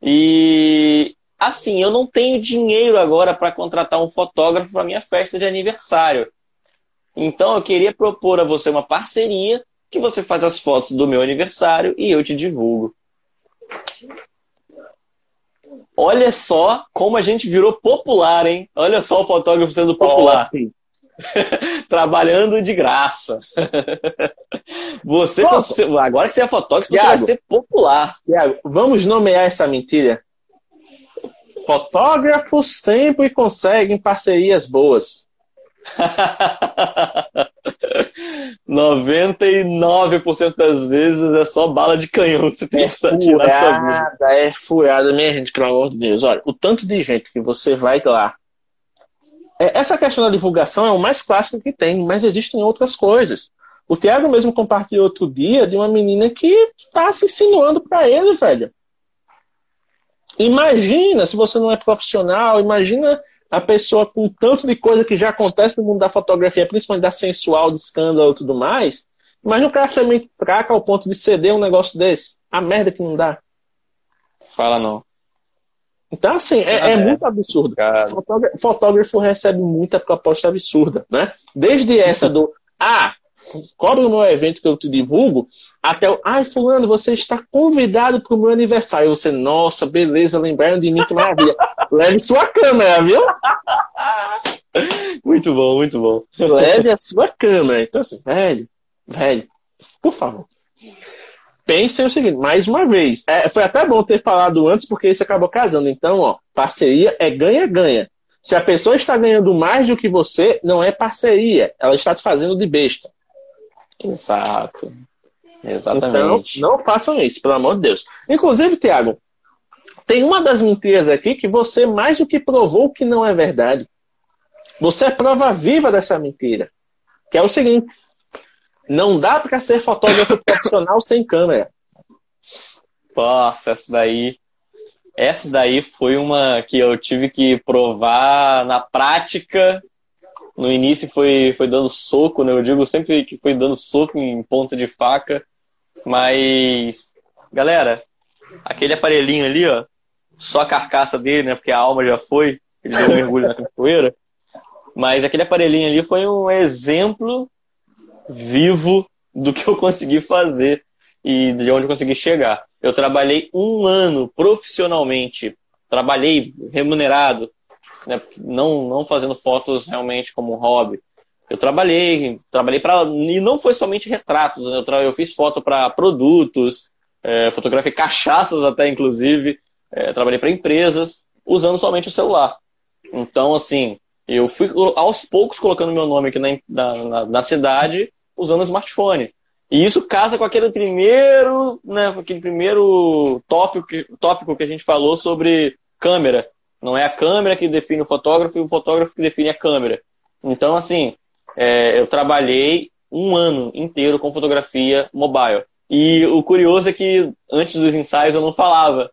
E assim, eu não tenho dinheiro agora para contratar um fotógrafo para minha festa de aniversário. Então eu queria propor a você uma parceria que você faz as fotos do meu aniversário e eu te divulgo. Olha só como a gente virou popular, hein? Olha só o fotógrafo sendo popular. Trabalhando de graça. você, agora que você é fotógrafo, você vai ser popular. Vamos nomear essa mentira? Fotógrafos sempre conseguem parcerias boas. 99% das vezes é só bala de canhão que você tem é que tirar essa vida. É furada, minha gente, pelo amor de Deus. Olha, o tanto de gente que você vai lá. É, essa questão da divulgação é o mais clássico que tem, mas existem outras coisas. O Thiago mesmo compartilhou outro dia de uma menina que está se insinuando para ele, velho. Imagina se você não é profissional, imagina a pessoa com tanto de coisa que já acontece no mundo da fotografia, principalmente da sensual, de escândalo e tudo mais, mas o cara ser meio fraca ao ponto de ceder um negócio desse. A merda que não dá. Fala não. Então, assim, é, é, é muito absurdo. Fotógrafo, fotógrafo recebe muita proposta absurda, né? Desde essa do, ah, cobre o meu evento que eu te divulgo, até o, ai, fulano, você está convidado para o meu aniversário. você, nossa, beleza, lembraram de mim, que maravilha. Leve sua câmera, viu? Muito bom, muito bom. Leve a sua câmera. Então, assim, velho, velho, por favor. Pensem o seguinte, mais uma vez, é, foi até bom ter falado antes, porque isso acabou casando. Então, ó, parceria é ganha-ganha. Se a pessoa está ganhando mais do que você, não é parceria. Ela está te fazendo de besta. Exato. Exatamente. Então, não façam isso, pelo amor de Deus. Inclusive, Tiago, tem uma das mentiras aqui que você mais do que provou que não é verdade. Você é prova viva dessa mentira. Que é o seguinte: não dá para ser fotógrafo profissional sem câmera. Nossa, essa daí. Essa daí foi uma que eu tive que provar na prática no início foi, foi dando soco, né? Eu digo sempre que foi dando soco em ponta de faca. Mas, galera, aquele aparelhinho ali, ó, só a carcaça dele, né? Porque a alma já foi, ele deu um mergulho na capoeira. Mas aquele aparelhinho ali foi um exemplo vivo do que eu consegui fazer e de onde eu consegui chegar. Eu trabalhei um ano profissionalmente, trabalhei remunerado né? Não, não fazendo fotos realmente como um hobby. Eu trabalhei, trabalhei para e não foi somente retratos. Né? Eu, tra... eu fiz foto para produtos, é, fotografei cachaças até inclusive. É, trabalhei para empresas usando somente o celular. Então assim, eu fui aos poucos colocando meu nome aqui na, na, na cidade usando o smartphone. E isso casa com aquele primeiro, né, aquele primeiro tópico, tópico que a gente falou sobre câmera. Não é a câmera que define o fotógrafo e o fotógrafo que define a câmera. Então, assim, é, eu trabalhei um ano inteiro com fotografia mobile. E o curioso é que antes dos ensaios eu não falava,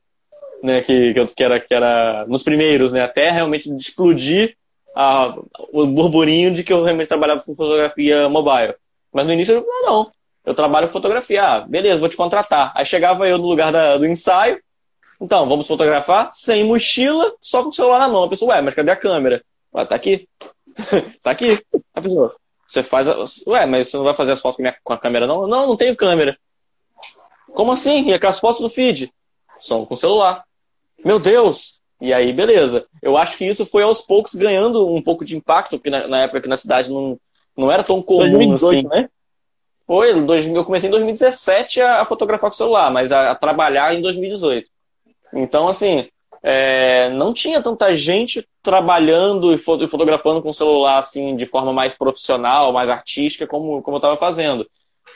né, que, que, era, que era nos primeiros, né, até realmente explodir a, o burburinho de que eu realmente trabalhava com fotografia mobile. Mas no início eu não, não. Eu trabalho com fotografia. Ah, beleza, vou te contratar. Aí chegava eu no lugar da, do ensaio, então, vamos fotografar sem mochila, só com o celular na mão. A pessoa, ué, mas cadê a câmera? Ué, tá aqui. tá aqui. A pessoa, você faz. A... Ué, mas você não vai fazer as fotos com, minha... com a câmera, não? Não, não tenho câmera. Como assim? E aquelas fotos do feed? São com o celular. Meu Deus! E aí, beleza. Eu acho que isso foi aos poucos ganhando um pouco de impacto, porque na, na época que na cidade não, não era tão comum 2018, assim. né? Foi, eu comecei em 2017 a, fotografar com o celular, mas a, a trabalhar em 2018. Então, assim, é, não tinha tanta gente trabalhando e fotografando com celular assim de forma mais profissional, mais artística, como, como eu estava fazendo.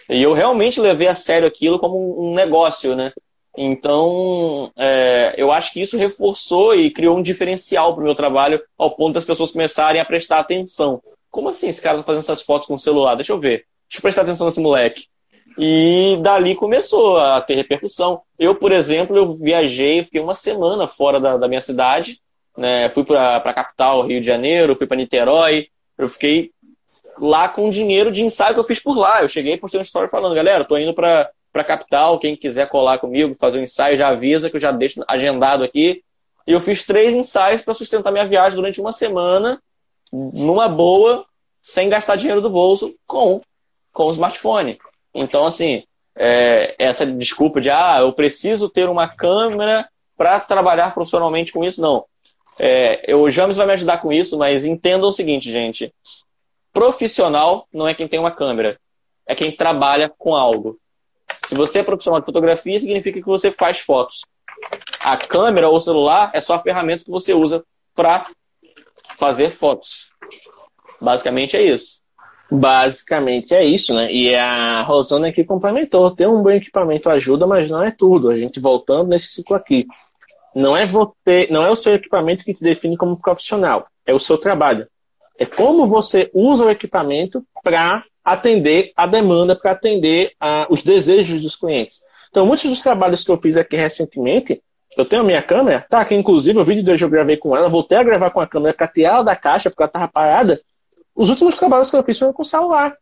E eu realmente levei a sério aquilo como um negócio, né? Então, é, eu acho que isso reforçou e criou um diferencial para o meu trabalho, ao ponto das pessoas começarem a prestar atenção. Como assim esse cara está fazendo essas fotos com o celular? Deixa eu ver. Deixa eu prestar atenção nesse moleque. E dali começou a ter repercussão. Eu, por exemplo, eu viajei, fiquei uma semana fora da, da minha cidade, né? Fui para a capital, Rio de Janeiro, fui para Niterói. Eu fiquei lá com dinheiro de ensaio que eu fiz por lá. Eu cheguei e postei uma história falando, galera, tô indo para a capital, quem quiser colar comigo, fazer um ensaio, já avisa que eu já deixo agendado aqui. E eu fiz três ensaios para sustentar minha viagem durante uma semana, numa boa, sem gastar dinheiro do bolso com, com o smartphone. Então, assim, é, essa desculpa de, ah, eu preciso ter uma câmera para trabalhar profissionalmente com isso, não. É, o James vai me ajudar com isso, mas entendam o seguinte, gente. Profissional não é quem tem uma câmera, é quem trabalha com algo. Se você é profissional de fotografia, significa que você faz fotos. A câmera ou celular é só a ferramenta que você usa para fazer fotos. Basicamente é isso. Basicamente é isso, né? E a Rosana aqui complementou. Ter um bom equipamento ajuda, mas não é tudo. A gente voltando nesse ciclo aqui. Não é você, não é o seu equipamento que te define como profissional, é o seu trabalho. É como você usa o equipamento para atender a demanda, para atender a, os desejos dos clientes. Então, muitos dos trabalhos que eu fiz aqui recentemente, eu tenho a minha câmera, tá aqui inclusive o vídeo de hoje eu gravei com ela, voltei a gravar com a câmera, catei ela da caixa porque ela estava parada. Os últimos trabalhos que eu fiz foram com celular.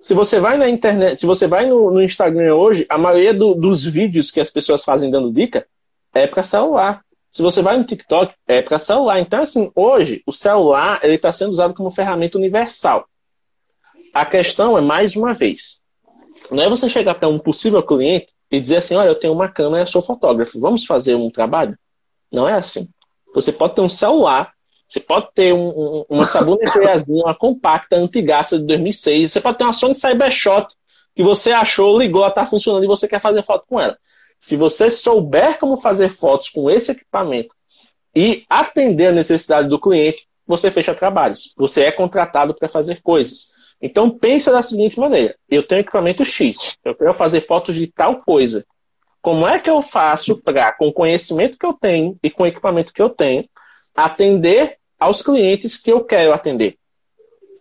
Se você vai na internet, se você vai no, no Instagram hoje, a maioria do, dos vídeos que as pessoas fazem dando dica é para celular. Se você vai no TikTok, é para celular. Então, assim, hoje, o celular ele está sendo usado como ferramenta universal. A questão é, mais uma vez, não é você chegar para um possível cliente e dizer assim, olha, eu tenho uma câmera, eu sou fotógrafo, vamos fazer um trabalho? Não é assim. Você pode ter um celular, você pode ter um, um, uma saboneteirazinha, uma compacta, antigaça de 2006, você pode ter uma Sony Cybershot que você achou, ligou, está funcionando e você quer fazer foto com ela. Se você souber como fazer fotos com esse equipamento e atender a necessidade do cliente, você fecha trabalhos. Você é contratado para fazer coisas. Então pensa da seguinte maneira: eu tenho equipamento X, eu quero fazer fotos de tal coisa. Como é que eu faço para, com o conhecimento que eu tenho e com o equipamento que eu tenho, atender aos clientes que eu quero atender?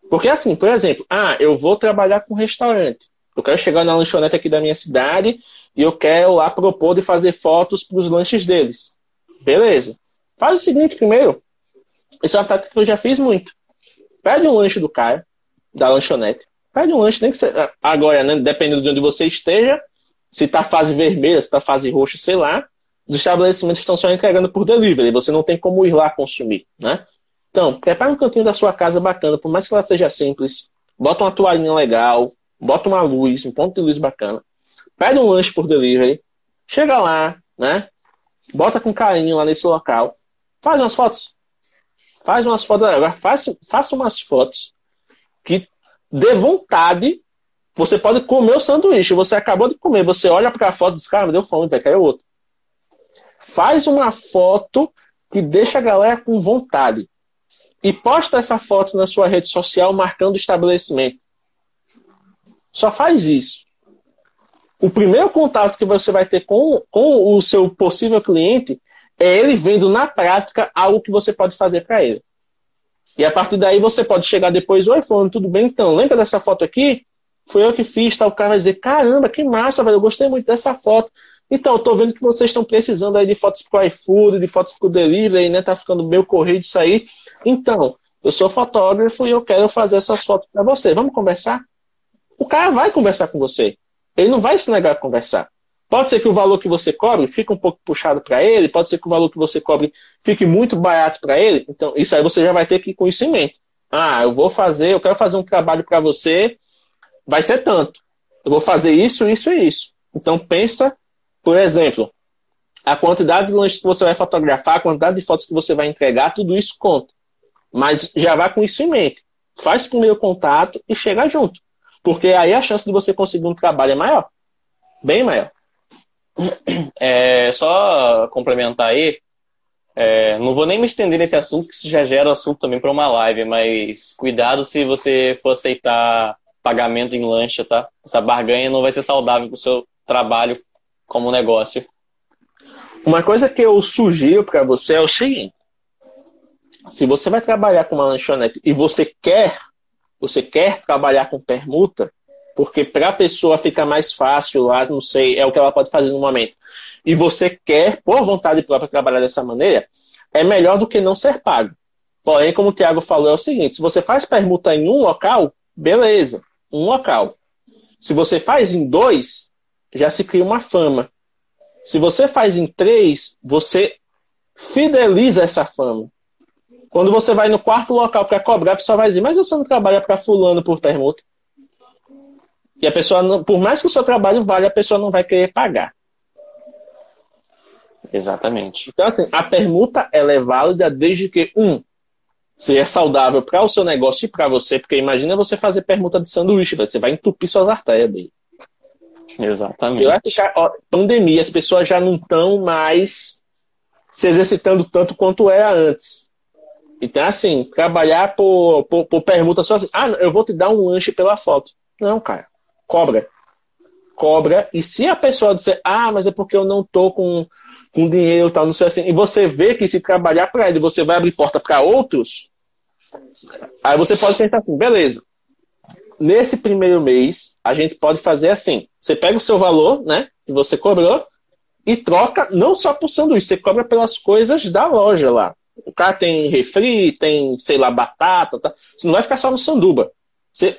Porque assim, por exemplo, ah, eu vou trabalhar com restaurante. Eu quero chegar na lanchonete aqui da minha cidade e eu quero lá propor de fazer fotos para os lanches deles. Beleza. Faz o seguinte primeiro. Isso é uma tática que eu já fiz muito. Pede um lanche do cara, da lanchonete. Pede um lanche, nem que você. Agora, né, dependendo de onde você esteja, se está fase vermelha, se está fase roxa, sei lá, os estabelecimentos estão só entregando por delivery. Você não tem como ir lá consumir, né? Então, prepara um cantinho da sua casa bacana, por mais que ela seja simples. Bota uma toalhinha legal, bota uma luz, um ponto de luz bacana pede um lanche por delivery, chega lá, né? Bota com carinho lá nesse local, faz umas fotos. Faz umas fotos, agora faça, faça umas fotos que dê vontade. Você pode comer o sanduíche, você acabou de comer, você olha para a foto e diz, cara, me deu fome, vai cair outro. Faz uma foto que deixa a galera com vontade. E posta essa foto na sua rede social marcando o estabelecimento. Só faz isso o primeiro contato que você vai ter com, com o seu possível cliente é ele vendo na prática algo que você pode fazer para ele. E a partir daí você pode chegar depois, oi, falando, tudo bem então? Lembra dessa foto aqui? Foi eu que fiz, tá? O cara vai dizer, caramba, que massa, velho, eu gostei muito dessa foto. Então, eu tô vendo que vocês estão precisando aí de fotos pro iFood, de fotos pro delivery, né? Tá ficando meio corrido isso aí. Então, eu sou fotógrafo e eu quero fazer essas fotos para você. Vamos conversar? O cara vai conversar com você. Ele não vai se negar a conversar. Pode ser que o valor que você cobre fique um pouco puxado para ele, pode ser que o valor que você cobre fique muito barato para ele. Então, isso aí você já vai ter que ir com isso em mente. Ah, eu vou fazer, eu quero fazer um trabalho para você, vai ser tanto. Eu vou fazer isso, isso e isso. Então, pensa, por exemplo, a quantidade de lanches que você vai fotografar, a quantidade de fotos que você vai entregar, tudo isso conta. Mas já vá com isso em mente. Faz primeiro contato e chega junto. Porque aí a chance de você conseguir um trabalho é maior. Bem maior. É, só complementar aí, é, não vou nem me estender nesse assunto, que isso já gera assunto também para uma live, mas cuidado se você for aceitar pagamento em lancha, tá? Essa barganha não vai ser saudável para o seu trabalho como negócio. Uma coisa que eu sugiro para você é o seguinte: se você vai trabalhar com uma lanchonete e você quer você quer trabalhar com permuta, porque para a pessoa fica mais fácil, lá, não sei, é o que ela pode fazer no momento, e você quer, por vontade própria, trabalhar dessa maneira, é melhor do que não ser pago. Porém, como o Tiago falou, é o seguinte: se você faz permuta em um local, beleza, um local. Se você faz em dois, já se cria uma fama. Se você faz em três, você fideliza essa fama. Quando você vai no quarto local para cobrar, a pessoa vai dizer, mas você não trabalha para fulano por permuta. E a pessoa, não, por mais que o seu trabalho vale, a pessoa não vai querer pagar. Exatamente. Então, assim, a permuta ela é válida desde que, um, seja saudável para o seu negócio e para você, porque imagina você fazer permuta de sanduíche, você vai entupir suas artérias dele. Exatamente. Vai ficar, ó, pandemia, as pessoas já não estão mais se exercitando tanto quanto era antes. Então, assim, trabalhar por, por, por permuta só assim, ah, eu vou te dar um lanche pela foto. Não, cara, cobra. Cobra, e se a pessoa disser, ah, mas é porque eu não tô com com dinheiro e tal, não sei assim, e você vê que se trabalhar para ele, você vai abrir porta para outros, aí você pode pensar assim, beleza. Nesse primeiro mês, a gente pode fazer assim: você pega o seu valor, né, que você cobrou, e troca não só por sanduíche, você cobra pelas coisas da loja lá. O cara tem refri, tem, sei lá, batata, tá? Você não vai ficar só no sanduba. Você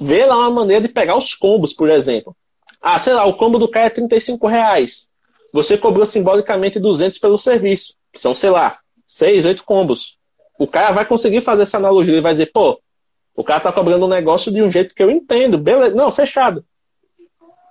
vê lá uma maneira de pegar os combos, por exemplo. Ah, sei lá, o combo do cara é 35 reais você cobrou simbolicamente 200 pelo serviço, são, sei lá, 6, 8 combos. O cara vai conseguir fazer essa analogia, ele vai dizer, pô, o cara tá cobrando um negócio de um jeito que eu entendo, beleza, não, fechado.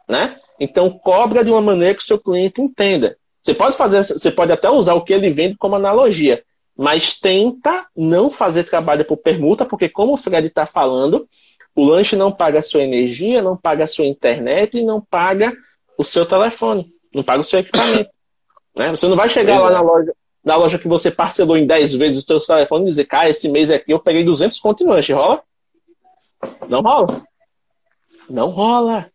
Né? Então cobra de uma maneira que o seu cliente entenda. Você pode fazer, você pode até usar o que ele vende como analogia, mas tenta não fazer trabalho por permuta, porque como o Fred está falando, o lanche não paga a sua energia, não paga a sua internet e não paga o seu telefone não paga o seu equipamento. né? Você não vai chegar pois lá é. na loja, na loja que você parcelou em 10 vezes o seu telefone e dizer, cara, esse mês aqui eu peguei 200 conto em lanche, rola? Não rola. Não rola.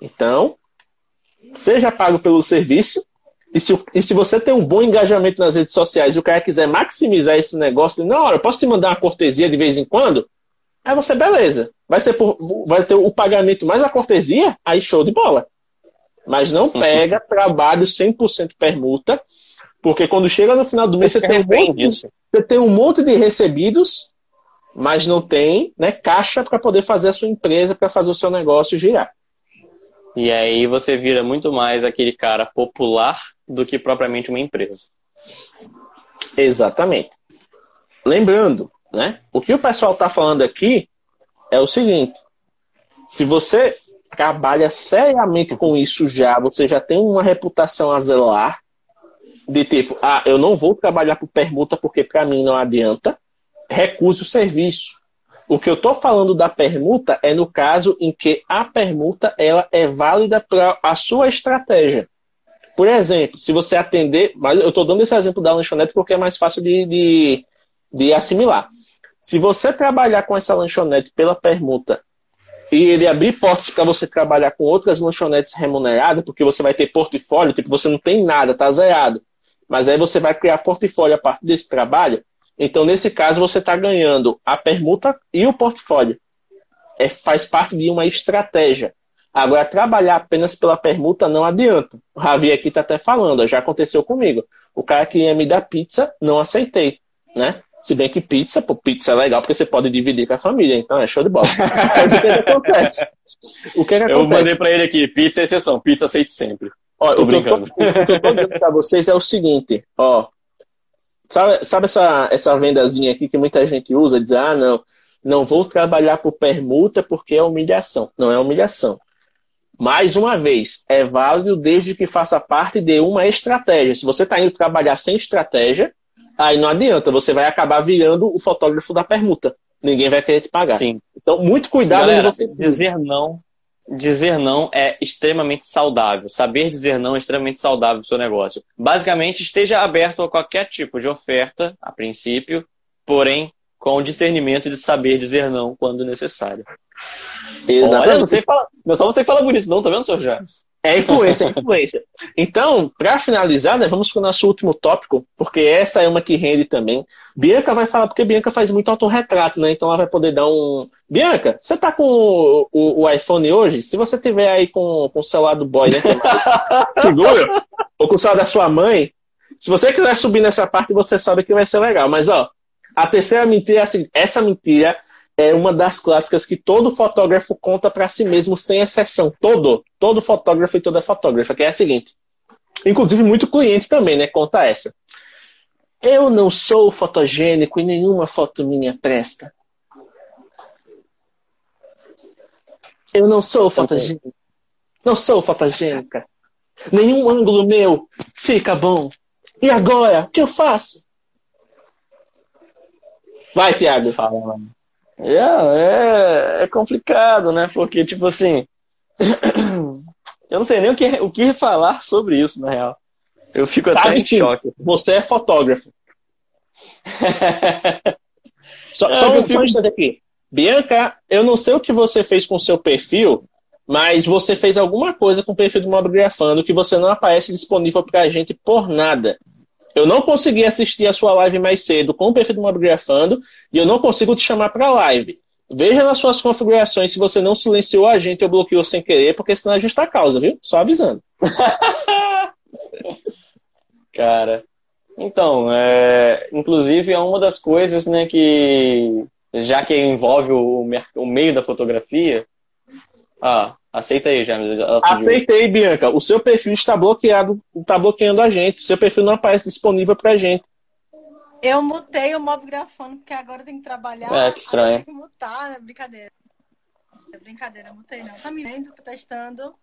Então, seja pago pelo serviço, e se, e se você tem um bom engajamento nas redes sociais e o cara quiser maximizar esse negócio, não, eu posso te mandar uma cortesia de vez em quando? Aí você, beleza. Vai, ser por, vai ter o pagamento mais a cortesia? Aí show de bola. Mas não pega trabalho 100% permuta, porque quando chega no final do mês você tem, um monte, você tem um monte de recebidos, mas não tem né, caixa para poder fazer a sua empresa, para fazer o seu negócio girar. E aí você vira muito mais aquele cara popular do que propriamente uma empresa. Exatamente. Lembrando, né? O que o pessoal está falando aqui é o seguinte: se você trabalha seriamente com isso já, você já tem uma reputação a zelar, de tipo, ah, eu não vou trabalhar por permuta porque para mim não adianta, recuse o serviço. O que eu estou falando da permuta é no caso em que a permuta ela é válida para a sua estratégia. Por exemplo, se você atender, mas eu estou dando esse exemplo da lanchonete porque é mais fácil de, de, de assimilar. Se você trabalhar com essa lanchonete pela permuta e ele abrir portas para você trabalhar com outras lanchonetes remuneradas, porque você vai ter portfólio, tipo, você não tem nada, tá zerado. Mas aí você vai criar portfólio a partir desse trabalho. Então, nesse caso, você está ganhando a permuta e o portfólio. É, faz parte de uma estratégia. Agora, trabalhar apenas pela permuta não adianta. O Ravi aqui está até falando, já aconteceu comigo. O cara queria me dar pizza, não aceitei. Né? Se bem que pizza, pô, pizza é legal porque você pode dividir com a família, então é show de bola. Mas o que, que acontece? O que, que acontece? Eu mandei pra ele aqui, pizza é exceção, pizza aceite sempre. Ó, tô o, brincando. Que eu tô, o que eu tô dizendo pra vocês é o seguinte, ó. Sabe, sabe essa, essa vendazinha aqui que muita gente usa, diz, ah, não, não vou trabalhar por permuta porque é humilhação. Não é humilhação. Mais uma vez, é válido desde que faça parte de uma estratégia. Se você está indo trabalhar sem estratégia, Aí não adianta, você vai acabar virando o fotógrafo da permuta. Ninguém vai querer te pagar. Sim. Então, muito cuidado Galera, você dizer não. Dizer não é extremamente saudável. Saber dizer não é extremamente saudável para o seu negócio. Basicamente, esteja aberto a qualquer tipo de oferta, a princípio, porém, com o discernimento de saber dizer não quando necessário. Exatamente. Olha, não, sei fala, não só você que fala bonito, não, tá vendo, Sr. James? É influência, é influência. Então, para finalizar, né, vamos para o nosso último tópico, porque essa é uma que rende também. Bianca vai falar, porque Bianca faz muito autorretrato, né? Então ela vai poder dar um. Bianca, você tá com o, o, o iPhone hoje? Se você tiver aí com, com o celular do boy, né? É seguro? Ou com o celular da sua mãe, se você quiser subir nessa parte, você sabe que vai ser legal. Mas, ó, a terceira mentira é assim: essa mentira é uma das clássicas que todo fotógrafo conta para si mesmo, sem exceção. Todo, todo fotógrafo e toda fotógrafa, que é a seguinte. Inclusive, muito cliente também, né? Conta essa. Eu não sou fotogênico e nenhuma foto minha presta. Eu não sou fotogênico. Não sou fotogênica. Nenhum ângulo meu fica bom. E agora? O que eu faço? Vai, Tiago. Fala, mano. É, é, é complicado, né? Porque, tipo assim. eu não sei nem o que, o que falar sobre isso, na real. Eu fico Sabe até em choque. Você é fotógrafo. Só, É, só, um- fico- instante aqui. Bianca, eu não sei o que você fez com o seu perfil, mas você fez alguma coisa com o perfil do Mobigrafando que você não aparece disponível pra gente por nada. Eu não consegui assistir a sua live mais cedo com o perfil do Mobigrafando e eu não consigo te chamar pra live. Veja nas suas configurações se você não silenciou a gente ou bloqueou sem querer, porque senão é justa causa, viu? Só avisando. Cara, então, é, inclusive é uma das coisas, né, que já que envolve o, o meio da fotografia, ah, aceita aí, James. Aceitei, Bianca. O seu perfil está bloqueado, está bloqueando a gente. O seu perfil não aparece disponível pra gente. Eu mutei o mob grafando, porque agora tem que trabalhar. É, que estranho. Tem que mutar, é brincadeira. É brincadeira, mutei não. Tá me vendo? Tô testando.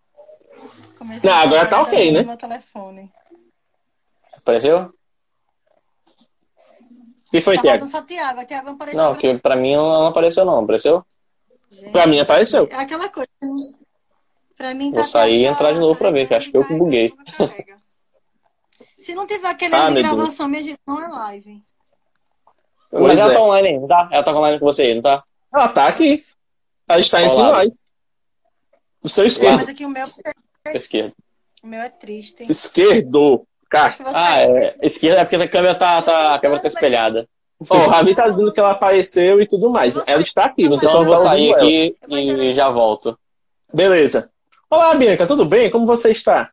Comecei Não, agora tá ok, né? Meu telefone. Apareceu? O que foi, tá Tiago? só Tiago. A Tiago não apareceu. Não, que pra mim não apareceu não, apareceu? Gente, Pra mim apareceu. É aquela coisa. Pra mim Vou tá sair e entrar de novo pra ver, que acho que eu que buguei. Se não tiver aquele Ah, de gravação, minha gente, não é live. Pois Mas ela é. tá online não tá? Ela tá online com você aí, não tá? Ela tá aqui. Ela está entre nós. Do seu esquerdo. Mas aqui o meu, Pra esquerda. o meu é triste. Esquerdo. Acho que você Ah, é. Esquerda é porque a câmera tá, tá, a câmera tá espelhada. Ó, o Ravi tá dizendo que ela apareceu e tudo mais. Ela está aqui. Você Então só vou tá sair aqui e já volto. Beleza. Olá, Bianca. Tudo bem? Como você está?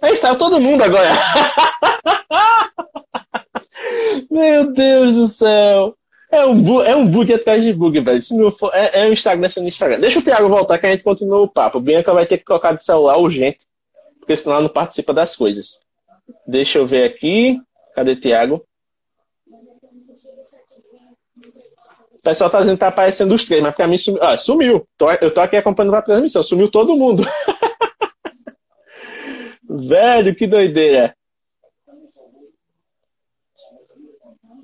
Aí saiu todo mundo agora. Meu Deus do céu. É um, bu é um bug atrás de bug, velho. Se não for, é, é o Instagram sendo Instagram. Deixa o Thiago voltar que a gente continua o papo. Bianca vai ter que trocar de celular urgente, porque senão ela não participa das coisas. Deixa eu ver aqui. Cadê o Thiago? O pessoal tá dizendo que tá aparecendo os três, mas pra mim sumiu. Ah, sumiu. Eu tô aqui acompanhando a transmissão. Sumiu todo mundo. Velho, que doideira.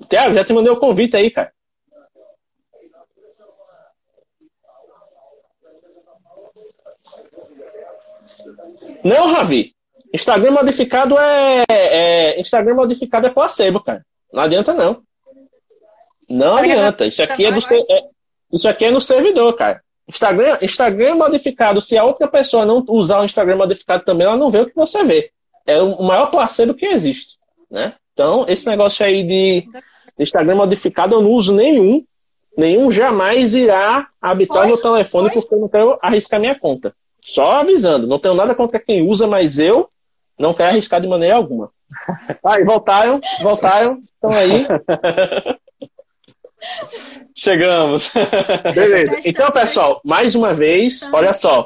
Tiago, já te mandei o convite aí, cara. Não, Ravi. Instagram modificado é, é- Instagram modificado é placebo, cara. Não adianta não. Não adianta. Isso aqui é do ser- é- isso aqui é no servidor, cara. Instagram, Instagram modificado, se a outra pessoa não usar o Instagram modificado também, ela não vê o que você vê. É o maior placebo que existe, né? Então, esse negócio aí de Instagram modificado eu não uso nenhum. Nenhum jamais irá habitar meu telefone Oi? porque eu não quero arriscar minha conta. Só avisando, não tenho nada contra quem usa, mas eu não quero arriscar de maneira alguma. Aí, voltaram, voltaram, estão aí. Chegamos. Beleza. Então, pessoal, mais uma vez, olha só.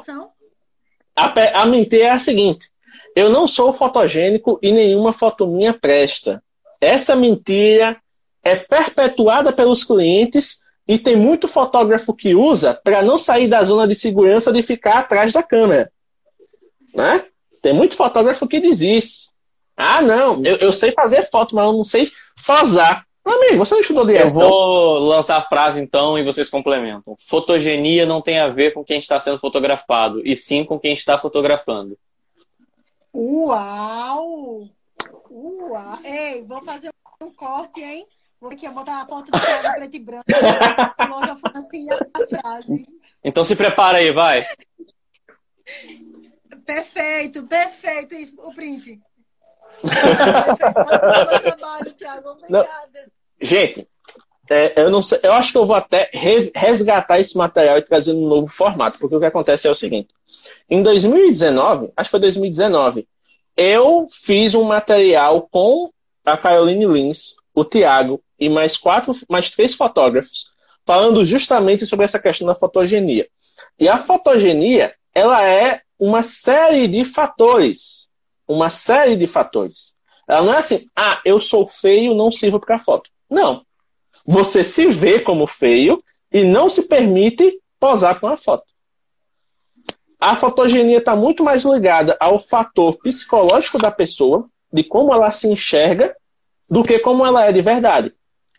A, a mentira é a seguinte: eu não sou fotogênico e nenhuma foto minha presta. Essa mentira é perpetuada pelos clientes e tem muito fotógrafo que usa para não sair da zona de segurança de ficar atrás da câmera. Né? Tem muito fotógrafo que diz isso. Ah, não, eu, eu sei fazer foto, mas eu não sei posar. Amigo, você não estudou Eu direção? vou lançar a frase então e vocês complementam. Fotogenia não tem a ver com quem está sendo fotografado, e sim com quem está fotografando. Uau! Uau! Ei, vou fazer um corte, hein? Vou aqui botar a foto do Thiago preto e branco. Assim a frase. Então se prepara aí, vai. Perfeito, perfeito. Isso, o print. Perfeito. Tá no meu Gente, é, eu não sei, eu acho que eu vou até re- resgatar esse material e trazer um novo formato, porque o que acontece é o seguinte: em 2019, acho que foi 2019, eu fiz um material com a Caroline Lins, o Tiago e mais quatro, mais três fotógrafos, falando justamente sobre essa questão da fotogenia. E a fotogenia, ela é uma série de fatores, uma série de fatores. Ela não é assim, ah, eu sou feio, não sirvo para foto. Não. Você se vê como feio e não se permite posar com a foto. A fotogenia está muito mais ligada ao fator psicológico da pessoa, de como ela se enxerga, do que como ela é de verdade.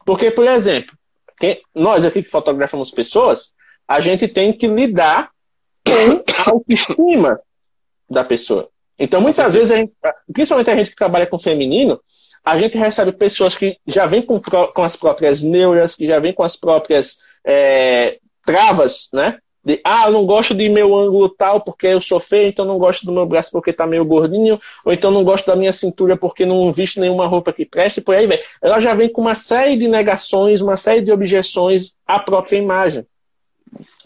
Porque, por exemplo, quem, nós aqui que fotografamos pessoas, a gente tem que lidar com a autoestima da pessoa. Então, muitas vezes, a gente, principalmente a gente que trabalha com feminino, a gente recebe pessoas que já vêm com, com as próprias neuras, que já vêm com as próprias é, travas, né? De, ah, eu não gosto de meu ângulo tal porque eu sou feio, então não gosto do meu braço porque tá meio gordinho, ou então não gosto da minha cintura porque não visto nenhuma roupa que preste, por aí vem. Ela já vem com uma série de negações, uma série de objeções à própria imagem.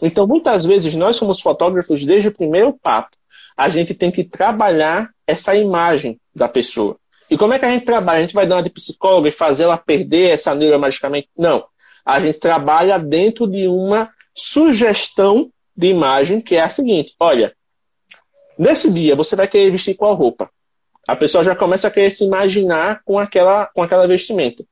Então, muitas vezes, nós somos fotógrafos desde o primeiro papo a gente tem que trabalhar essa imagem da pessoa. E como é que a gente trabalha? A gente vai dar uma de psicóloga e fazer ela perder essa neura magicamente? Não. A gente trabalha dentro de uma sugestão de imagem que é a seguinte: olha, nesse dia você vai querer vestir qual roupa? A pessoa já começa a querer se imaginar com aquela, com aquela vestimenta.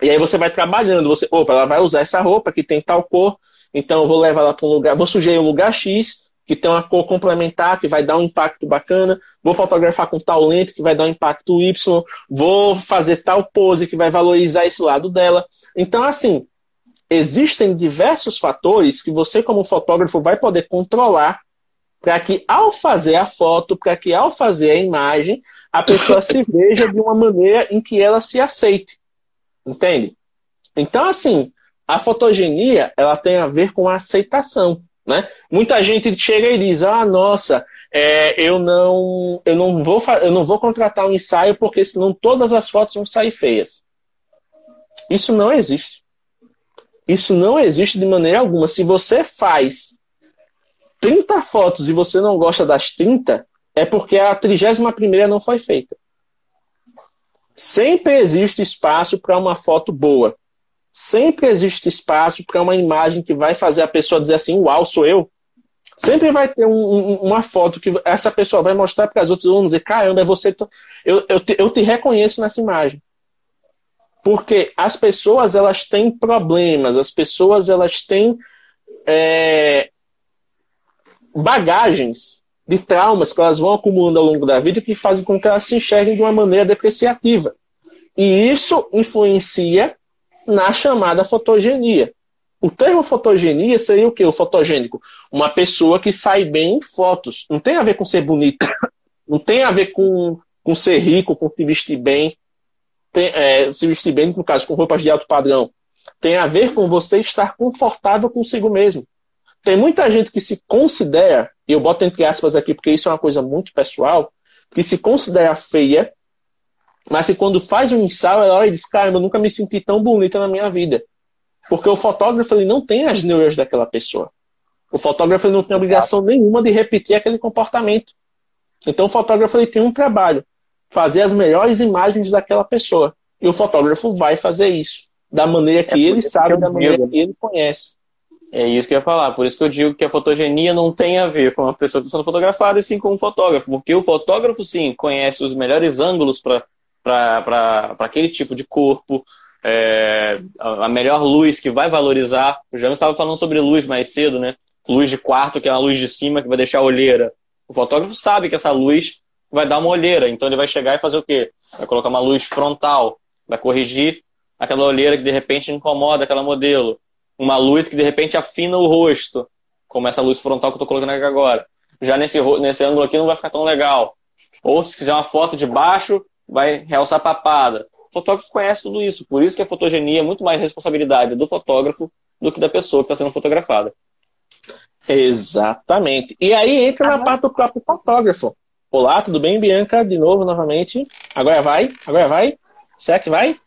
E aí você vai trabalhando, você, opa, ela vai usar essa roupa que tem tal cor, então eu vou levar ela para um lugar, vou sugerir um lugar X, que tem uma cor complementar, que vai dar um impacto bacana. Vou fotografar com tal lente, que vai dar um impacto Y. Vou fazer tal pose, que vai valorizar esse lado dela. Então, assim, existem diversos fatores que você, como fotógrafo, vai poder controlar para que, ao fazer a foto, para que, ao fazer a imagem, a pessoa se veja de uma maneira em que ela se aceite. Entende? Então, assim, a fotogenia, ela tem a ver com a aceitação. Né? Muita gente chega e diz: ah, nossa, é, eu não eu não vou eu não vou contratar um ensaio porque senão todas as fotos vão sair feias. Isso não existe. Isso não existe de maneira alguma. Se você faz 30 fotos e você não gosta das 30, é porque a 31 não foi feita. Sempre existe espaço para uma foto boa sempre existe espaço para uma imagem que vai fazer a pessoa dizer assim: Uau, sou eu. Sempre vai ter um, um, uma foto que essa pessoa vai mostrar para as outras vão dizer: Caramba, é você. Eu, eu, te, eu te reconheço nessa imagem. Porque as pessoas elas têm problemas, as pessoas elas têm é, bagagens de traumas que elas vão acumulando ao longo da vida que fazem com que elas se enxerguem de uma maneira depreciativa. E isso influencia na chamada fotogenia. O termo fotogenia seria o que? O fotogênico? Uma pessoa que sai bem em fotos. Não tem a ver com ser bonito. Não tem a ver com, com ser rico, com se vestir bem. Tem, é, se vestir bem, no caso, com roupas de alto padrão. Tem a ver com você estar confortável consigo mesmo. Tem muita gente que se considera, e eu boto entre aspas aqui porque isso é uma coisa muito pessoal, que se considera feia mas que quando faz um ensaio, ela olha e diz, cara, eu nunca me senti tão bonita na minha vida. Porque o fotógrafo ele não tem as neuras daquela pessoa. O fotógrafo ele não tem obrigação nenhuma de repetir aquele comportamento. Então o fotógrafo ele tem um trabalho, fazer as melhores imagens daquela pessoa. E o fotógrafo vai fazer isso, da maneira que é ele sabe, da maneira digo. que ele conhece. É isso que eu ia falar. Por isso que eu digo que a fotogenia não tem a ver com a pessoa que está sendo fotografada, e sim com o fotógrafo. Porque o fotógrafo, sim, conhece os melhores ângulos para para aquele tipo de corpo, é, a melhor luz que vai valorizar. O James estava falando sobre luz mais cedo, né? Luz de quarto, que é uma luz de cima que vai deixar a olheira. O fotógrafo sabe que essa luz vai dar uma olheira, então ele vai chegar e fazer o quê? Vai colocar uma luz frontal, vai corrigir aquela olheira que de repente incomoda aquela modelo. Uma luz que de repente afina o rosto, como essa luz frontal que eu estou colocando aqui agora. Já nesse, nesse ângulo aqui não vai ficar tão legal. Ou se fizer uma foto de baixo, vai realçar a papada. O fotógrafo conhece tudo isso, por isso que a fotogenia é muito mais responsabilidade do fotógrafo do que da pessoa que está sendo fotografada. Exatamente. E aí entra na parte do próprio fotógrafo. Olá, tudo bem, Bianca? De novo, novamente. Agora vai? Agora vai? Será que vai?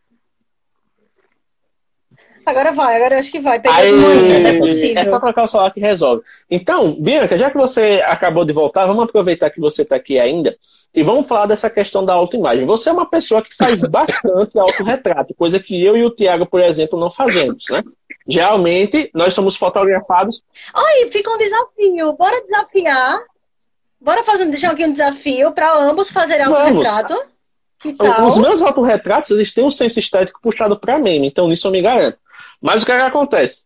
Agora vai, agora eu acho que vai. É, é só trocar o celular que resolve. Então, Bianca, já que você acabou de voltar, vamos aproveitar que você está aqui ainda e vamos falar dessa questão da autoimagem. Você é uma pessoa que faz bastante autorretrato, coisa que eu e o Tiago, por exemplo, não fazemos, né? Geralmente, nós somos fotografados. Oi, fica um desafio. Bora desafiar Bora fazer, deixar aqui um desafio para ambos fazerem autorretrato. Tal? Os meus autorretratos, eles têm um senso estético puxado para meme, então nisso eu me garanto. Mas o que, é que acontece?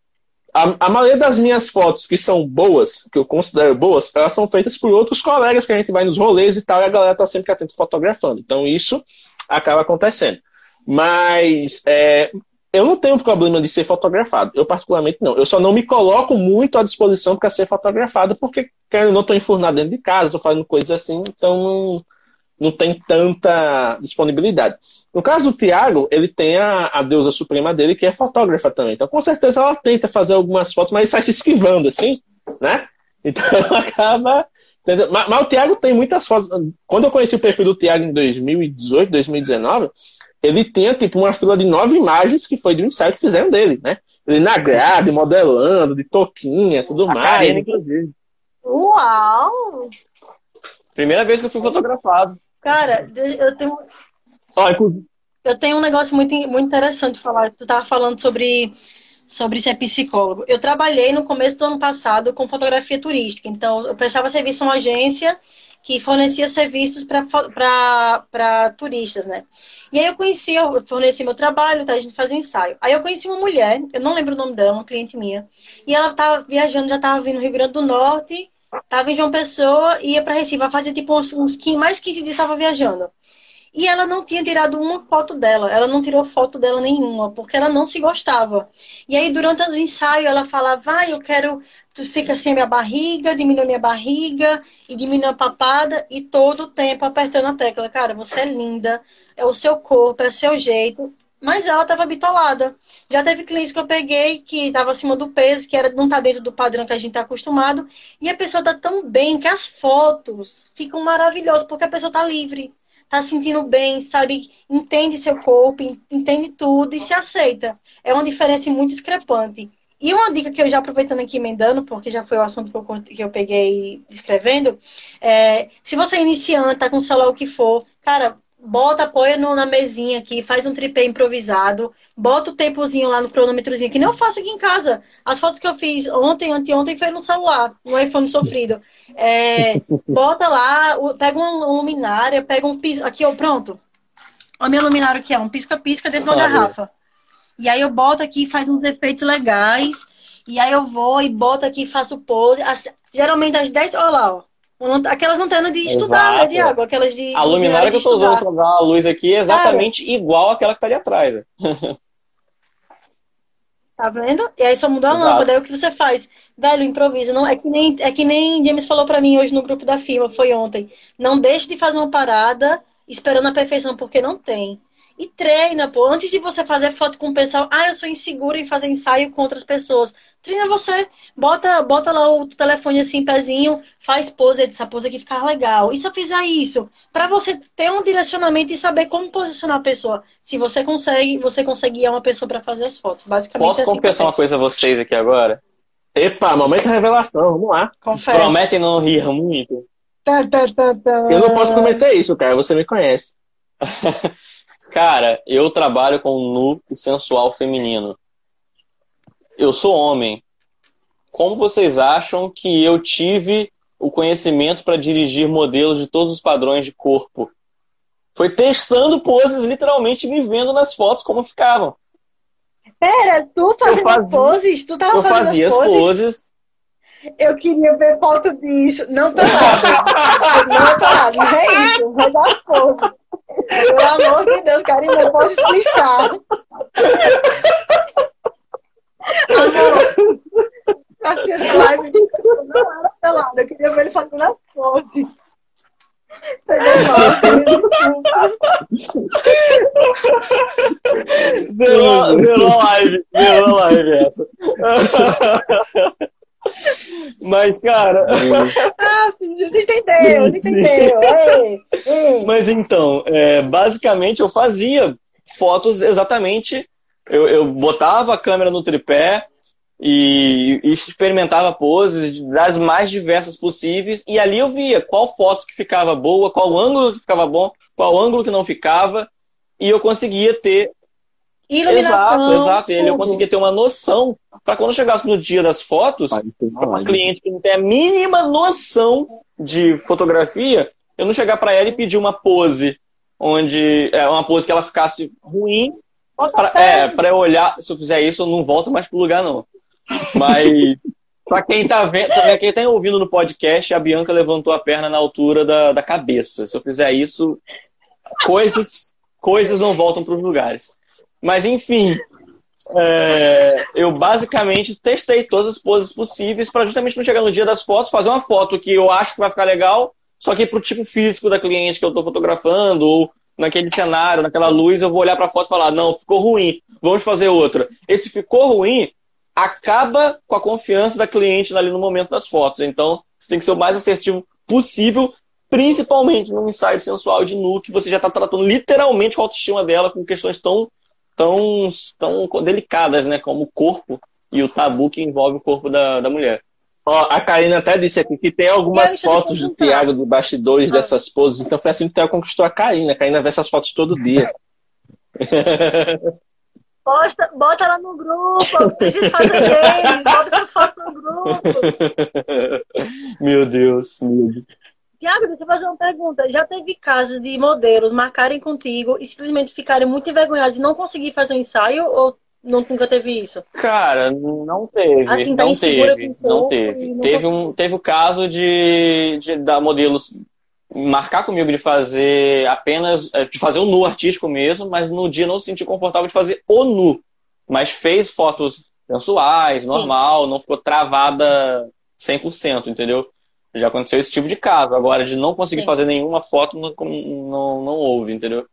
A, a, maioria das minhas fotos que são boas, que eu considero boas, elas são feitas por outros colegas que a gente vai nos rolês e tal, e a galera tá sempre atento fotografando. Então isso acaba acontecendo. Mas é, eu não tenho problema de ser fotografado. Eu, particularmente, não. Eu só não me coloco muito à disposição para ser fotografado, porque eu não estou enfurnado dentro de casa, estou fazendo coisas assim, então não, não tem tanta disponibilidade. No caso do Tiago, ele tem a, a deusa suprema dele, que é fotógrafa também. Então, com certeza, ela tenta fazer algumas fotos, mas ele sai se esquivando, assim, né? Então, acaba. Mas, mas, o Tiago tem muitas fotos. Quando eu conheci o perfil do Tiago em 2018, 2019, ele tinha, tipo, uma fila de nove imagens que foi de um ensaio que fizeram dele, né? Ele na grade, modelando, de toquinha, tudo a mais. Karine, inclusive. Uau! Primeira vez que eu fui fotografado. Cara, eu tenho. Eu tenho um negócio muito, muito interessante falar. Tu tava falando sobre, sobre ser psicólogo. Eu trabalhei no começo do ano passado com fotografia turística. Então, eu prestava serviço a uma agência que fornecia serviços para turistas, né? E aí eu conheci, eu forneci meu trabalho, tá? a gente fazia um ensaio. Aí eu conheci uma mulher, eu não lembro o nome dela, uma cliente minha. E ela tava viajando, já tava vindo no Rio Grande do Norte Tava em João Pessoa, ia para Recife, fazia tipo uns, uns 15, mais 15 dias estava viajando. E ela não tinha tirado uma foto dela, ela não tirou foto dela nenhuma, porque ela não se gostava. E aí, durante o ensaio, ela falava, vai, eu quero, tu fica a minha barriga, diminui minha barriga, e diminui a papada, e todo o tempo apertando a tecla. Cara, você é linda, é o seu corpo, é o seu jeito, mas ela estava bitolada. Já teve clientes que eu peguei que estava acima do peso, que era, não está dentro do padrão que a gente está acostumado. E a pessoa está tão bem que as fotos ficam maravilhosas, porque a pessoa está livre, se sentindo bem, sabe? Entende seu corpo, entende tudo e se aceita. É uma diferença muito discrepante. E uma dica que eu já aproveitando aqui emendando, porque já foi o assunto que eu, que eu peguei escrevendo, é, se você é iniciante, tá com celular o que for, cara, bota, apoia no, na mesinha aqui, faz um tripé improvisado, bota o tempozinho lá no cronômetrozinho, que nem eu faço aqui em casa. As fotos que eu fiz ontem, anteontem, foi no celular, no iPhone sofrido. É, bota lá, pega uma luminária, pega um piso. Aqui, ó, pronto. Olha meu luminário que é, um pisca-pisca dentro de uma garrafa. E aí eu boto aqui, faz uns efeitos legais. E aí eu vou e boto aqui, faço pose. As, geralmente às 10, olha lá, ó. Aquelas lanternas de estudar, né, Diago? Aquelas de. A luminária que eu estou usando para dar a luz aqui é exatamente Cara, igual àquela que está ali atrás. Né? Tá vendo? E aí só mudou a Exato. lâmpada. Aí o que você faz? Velho, improvisa. Não, é, que nem, é que nem James falou para mim hoje no grupo da firma, foi ontem. Não deixe de fazer uma parada esperando a perfeição, porque não tem. E treina, pô. Antes de você fazer foto com o pessoal, ah, eu sou insegura em fazer ensaio com outras pessoas. Treina você. Bota, bota lá o telefone assim, pezinho, faz pose, essa pose aqui ficar legal. E se eu fizer isso, para você ter um direcionamento e saber como posicionar a pessoa. Se você consegue, você consegue guiar uma pessoa para fazer as fotos. Basicamente Posso é assim confessar uma coisa a vocês aqui agora? Epa, momento de revelação, vamos lá. Confere. Prometem não rir muito? Tá, tá, tá, eu não posso prometer isso, cara. Você me conhece. Cara, eu trabalho com nu e sensual feminino. Eu sou homem. Como vocês acham que eu tive o conhecimento para dirigir modelos de todos os padrões de corpo? Foi testando poses, literalmente me vendo nas fotos como ficavam. Pera, tu fazendo fazia, poses? Tu tava eu fazendo fazia as poses? poses. Eu queria ver foto disso. Não tô nada. não tô nada. Não é isso. Vai dar pose. Pelo amor de Deus, Karina, eu posso explicar. Aqui na live não era pelado, eu queria ver ele fazendo a pose. Virou, virou live, virou live essa. Mas, cara. ah, você entendeu, você entendeu. Ei, ei. Mas então, é, basicamente eu fazia fotos exatamente. Eu, eu botava a câmera no tripé e, e, experimentava poses das mais diversas possíveis. E ali eu via qual foto que ficava boa, qual ângulo que ficava bom, qual ângulo que não ficava. E eu conseguia ter Iluminação. Exato, exato. Ele eu conseguia ter uma noção para quando chegasse no dia das fotos, uma cliente que não tem a mínima noção de fotografia, eu não chegar para ela e pedir uma pose onde é uma pose que ela ficasse ruim pra, é, para eu olhar, se eu fizer isso, eu não volto mais pro lugar não. Mas para quem tá vendo, quem tá ouvindo no podcast, a Bianca levantou a perna na altura da, da cabeça. Se eu fizer isso, coisas coisas não voltam para os lugares. Mas enfim, é, eu basicamente testei todas as poses possíveis para justamente não chegar no dia das fotos, fazer uma foto que eu acho que vai ficar legal, só que para o tipo físico da cliente que eu estou fotografando, ou naquele cenário, naquela luz, eu vou olhar para a foto e falar: não, ficou ruim, vamos fazer outra. Esse ficou ruim acaba com a confiança da cliente ali no momento das fotos. Então, você tem que ser o mais assertivo possível, principalmente no ensaio sensual de nu, que você já está tratando literalmente com a autoestima dela com questões tão tão, tão delicadas, né? Como o corpo e o tabu que envolve o corpo da, da mulher. Ó, a Karina até disse aqui que tem algumas fotos do Tiago de bastidores ah. dessas poses, então foi assim que o Thiago conquistou a Karina. A Karina vê essas fotos todo dia. Posta, bota ela no grupo, preciso fazer games, bota essas fotos no grupo. Meu Deus, meu Deus. Tiago, deixa eu fazer uma pergunta. Já teve casos de modelos marcarem contigo e simplesmente ficarem muito envergonhados e não conseguir fazer um ensaio ou não, nunca teve isso? Cara, não teve. Assim, tá não teve. Não teve. Teve, um, teve o caso de, de da modelos marcar comigo de fazer apenas. É, de fazer o nu artístico mesmo, mas no dia não se sentiu confortável de fazer o nu. Mas fez fotos sensuais, normal, Sim. não ficou travada 100%, entendeu? Já aconteceu esse tipo de caso. Agora, de não conseguir Sim. fazer nenhuma foto, não, não, não houve, entendeu?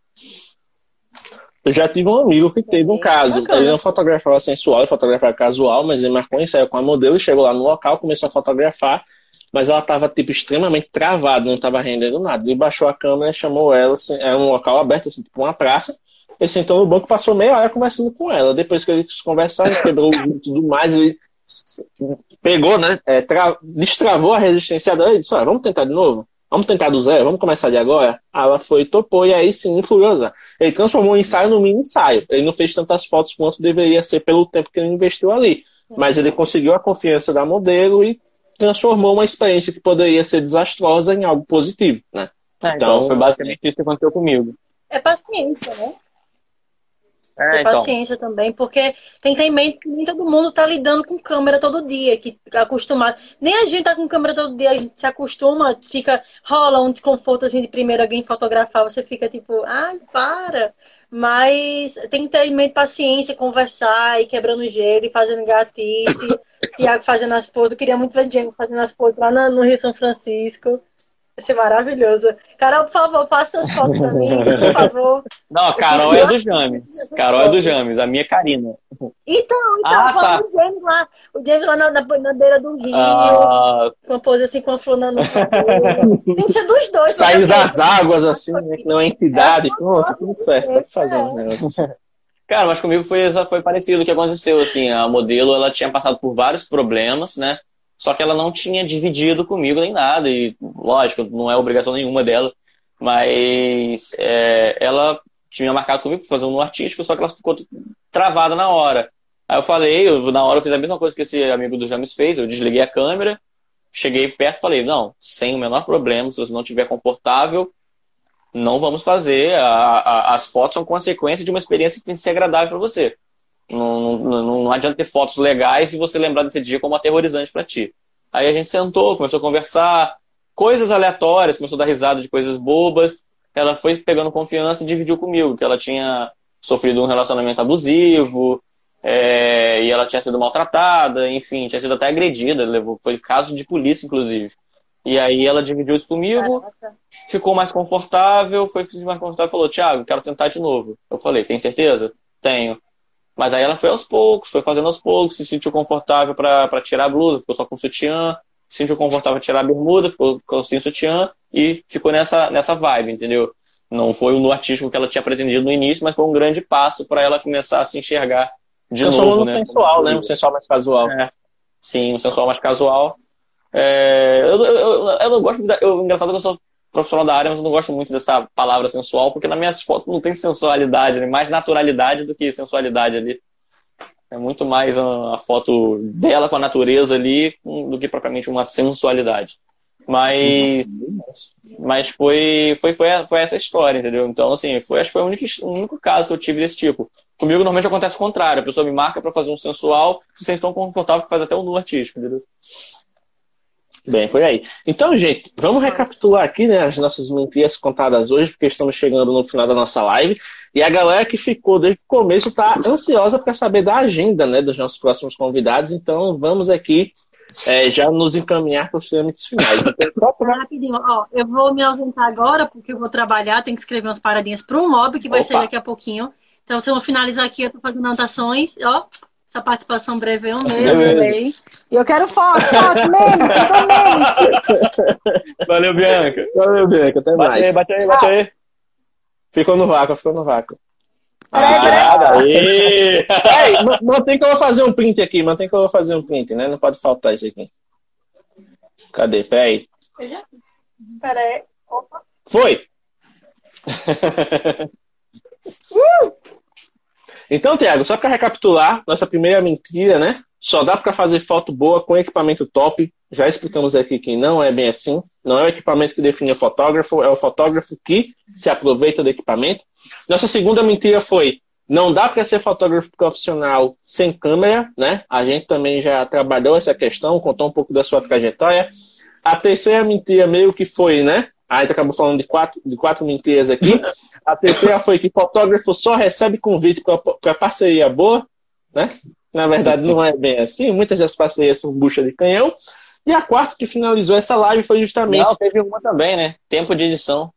Eu já tive um amigo que teve um caso. Bacana. Ele não fotografava sensual, ele fotografava casual, mas ele marcou um ensaio com a modelo e chegou lá no local, começou a fotografar, mas ela estava tipo, extremamente travada, não estava rendendo nada. Ele baixou a câmera, chamou ela, assim, era um local aberto, assim, tipo uma praça. Ele sentou no banco, passou meia hora conversando com ela. Depois que eles conversaram, quebrou o tudo mais, ele pegou, né? É, tra... destravou a resistência dela e disse: ah, vamos tentar de novo? Vamos tentar do zero? Vamos começar de agora? Ah, ela foi, topou, e aí sim, influenza. Ele transformou o ensaio no mini ensaio. Ele não fez tantas fotos quanto deveria ser pelo tempo que ele investiu ali. Mas ele conseguiu a confiança da modelo e transformou uma experiência que poderia ser desastrosa em algo positivo, né? É, então, então, foi basicamente isso que aconteceu comigo. É paciência, né? É, então. paciência também, porque tem que ter em mente que nem todo mundo tá lidando com câmera todo dia, que tá acostumado. Nem a gente tá com câmera todo dia, a gente se acostuma, fica, rola um desconforto assim de primeiro alguém fotografar, você fica tipo, ai, para. Mas tem que ter em mente paciência, conversar e quebrando gelo e fazendo gatice. Tiago fazendo as poses. Eu queria muito ver Diego fazendo as poses lá no Rio São Francisco. Vai ser maravilhoso. Carol, por favor, faça as fotos pra mim, por favor. Não, a Carol é do James. Carol é do James, a minha é Karina. Então, então, ah, tá. o James lá, o James lá na, na, beira do rio, ah. com a pose assim, com a flor na Tem que ser dos dois. Saindo das águas, assim, né, que não é entidade, é, pronto, tudo certo, tá fazendo é. negócio. Cara, mas comigo foi, foi parecido o que aconteceu, assim, a modelo, ela tinha passado por vários problemas, né, só que ela não tinha dividido comigo nem nada. E, lógico, não é obrigação nenhuma dela. Mas é, ela tinha marcado comigo para fazer um artístico, só que ela ficou travada na hora. Aí eu falei, eu, na hora eu fiz a mesma coisa que esse amigo do James fez, eu desliguei a câmera, cheguei perto e falei, não, sem o menor problema, se você não estiver confortável, não vamos fazer. A, a, as fotos são consequência de uma experiência que tem que ser agradável para você. Não, não, não adianta ter fotos legais e você lembrar desse dia como aterrorizante para ti. Aí a gente sentou, começou a conversar, coisas aleatórias, começou a dar risada de coisas bobas. Ela foi pegando confiança e dividiu comigo que ela tinha sofrido um relacionamento abusivo, é, e ela tinha sido maltratada, enfim, tinha sido até agredida, levou, foi caso de polícia, inclusive. E aí ela dividiu isso comigo, Caraca. ficou mais confortável, foi mais confortável e falou, Thiago, quero tentar de novo. Eu falei, tem certeza? Tenho. Mas aí ela foi aos poucos, foi fazendo aos poucos, se sentiu confortável para tirar a blusa, ficou só com sutiã, se sentiu confortável para tirar a bermuda, ficou, ficou sem sutiã e ficou nessa, nessa vibe, entendeu? Não foi no artístico que ela tinha pretendido no início, mas foi um grande passo para ela começar a se enxergar de Eu novo. Um né? sensual, né? Um sensual mais casual. É. Sim, um sensual mais casual. É, eu, eu, eu, eu, não gosto. Eu, engraçado que eu sou profissional da área, mas eu não gosto muito dessa palavra sensual, porque nas minhas fotos não tem sensualidade, né? mais naturalidade do que sensualidade ali. É muito mais a, foto dela com a natureza ali do que propriamente uma sensualidade. Mas, mas foi, foi, foi, foi essa história, entendeu? Então, assim, foi, acho que foi o único, o único caso que eu tive desse tipo. Comigo, normalmente acontece o contrário. A pessoa me marca para fazer um sensual, se sente tão confortável que faz até um nu artístico, entendeu? Bem, foi aí. Então, gente, vamos recapitular aqui né, as nossas mentiras contadas hoje, porque estamos chegando no final da nossa live. E a galera que ficou desde o começo está ansiosa para saber da agenda né, dos nossos próximos convidados. Então, vamos aqui é, já nos encaminhar para os trâmites finais. Então, Rapidinho, ó, eu vou me ausentar agora, porque eu vou trabalhar, tenho que escrever umas paradinhas para um mob, que vai Opa. ser daqui a pouquinho. Então, se eu finalizar aqui, eu estou fazendo anotações, ó. Essa participação breve é um mesmo, E eu quero foto, foto mesmo, mesmo. Valeu, Bianca. Valeu, Bianca. Até bate mais. Aí, bate aí, bate aí. Ficou no vácuo, ficou no vácuo. Ah, Ei, mantém que eu vou fazer um print aqui, mantém que eu vou fazer um print, né? Não pode faltar isso aqui. Cadê? Peraí. Peraí. Opa. Foi! uh! Então, Tiago, só para recapitular, nossa primeira mentira, né? Só dá para fazer foto boa com equipamento top. Já explicamos aqui que não é bem assim. Não é o equipamento que define o fotógrafo, é o fotógrafo que se aproveita do equipamento. Nossa segunda mentira foi: não dá para ser fotógrafo profissional sem câmera, né? A gente também já trabalhou essa questão, contou um pouco da sua trajetória. A terceira mentira meio que foi, né? A gente acabou falando de quatro, de quatro mentiras aqui. A terceira foi que fotógrafo só recebe convite para parceria boa, né? Na verdade, não é bem assim. Muitas das parcerias são bucha de canhão. E a quarta que finalizou essa live foi justamente. Não, teve uma também, né? Tempo de edição.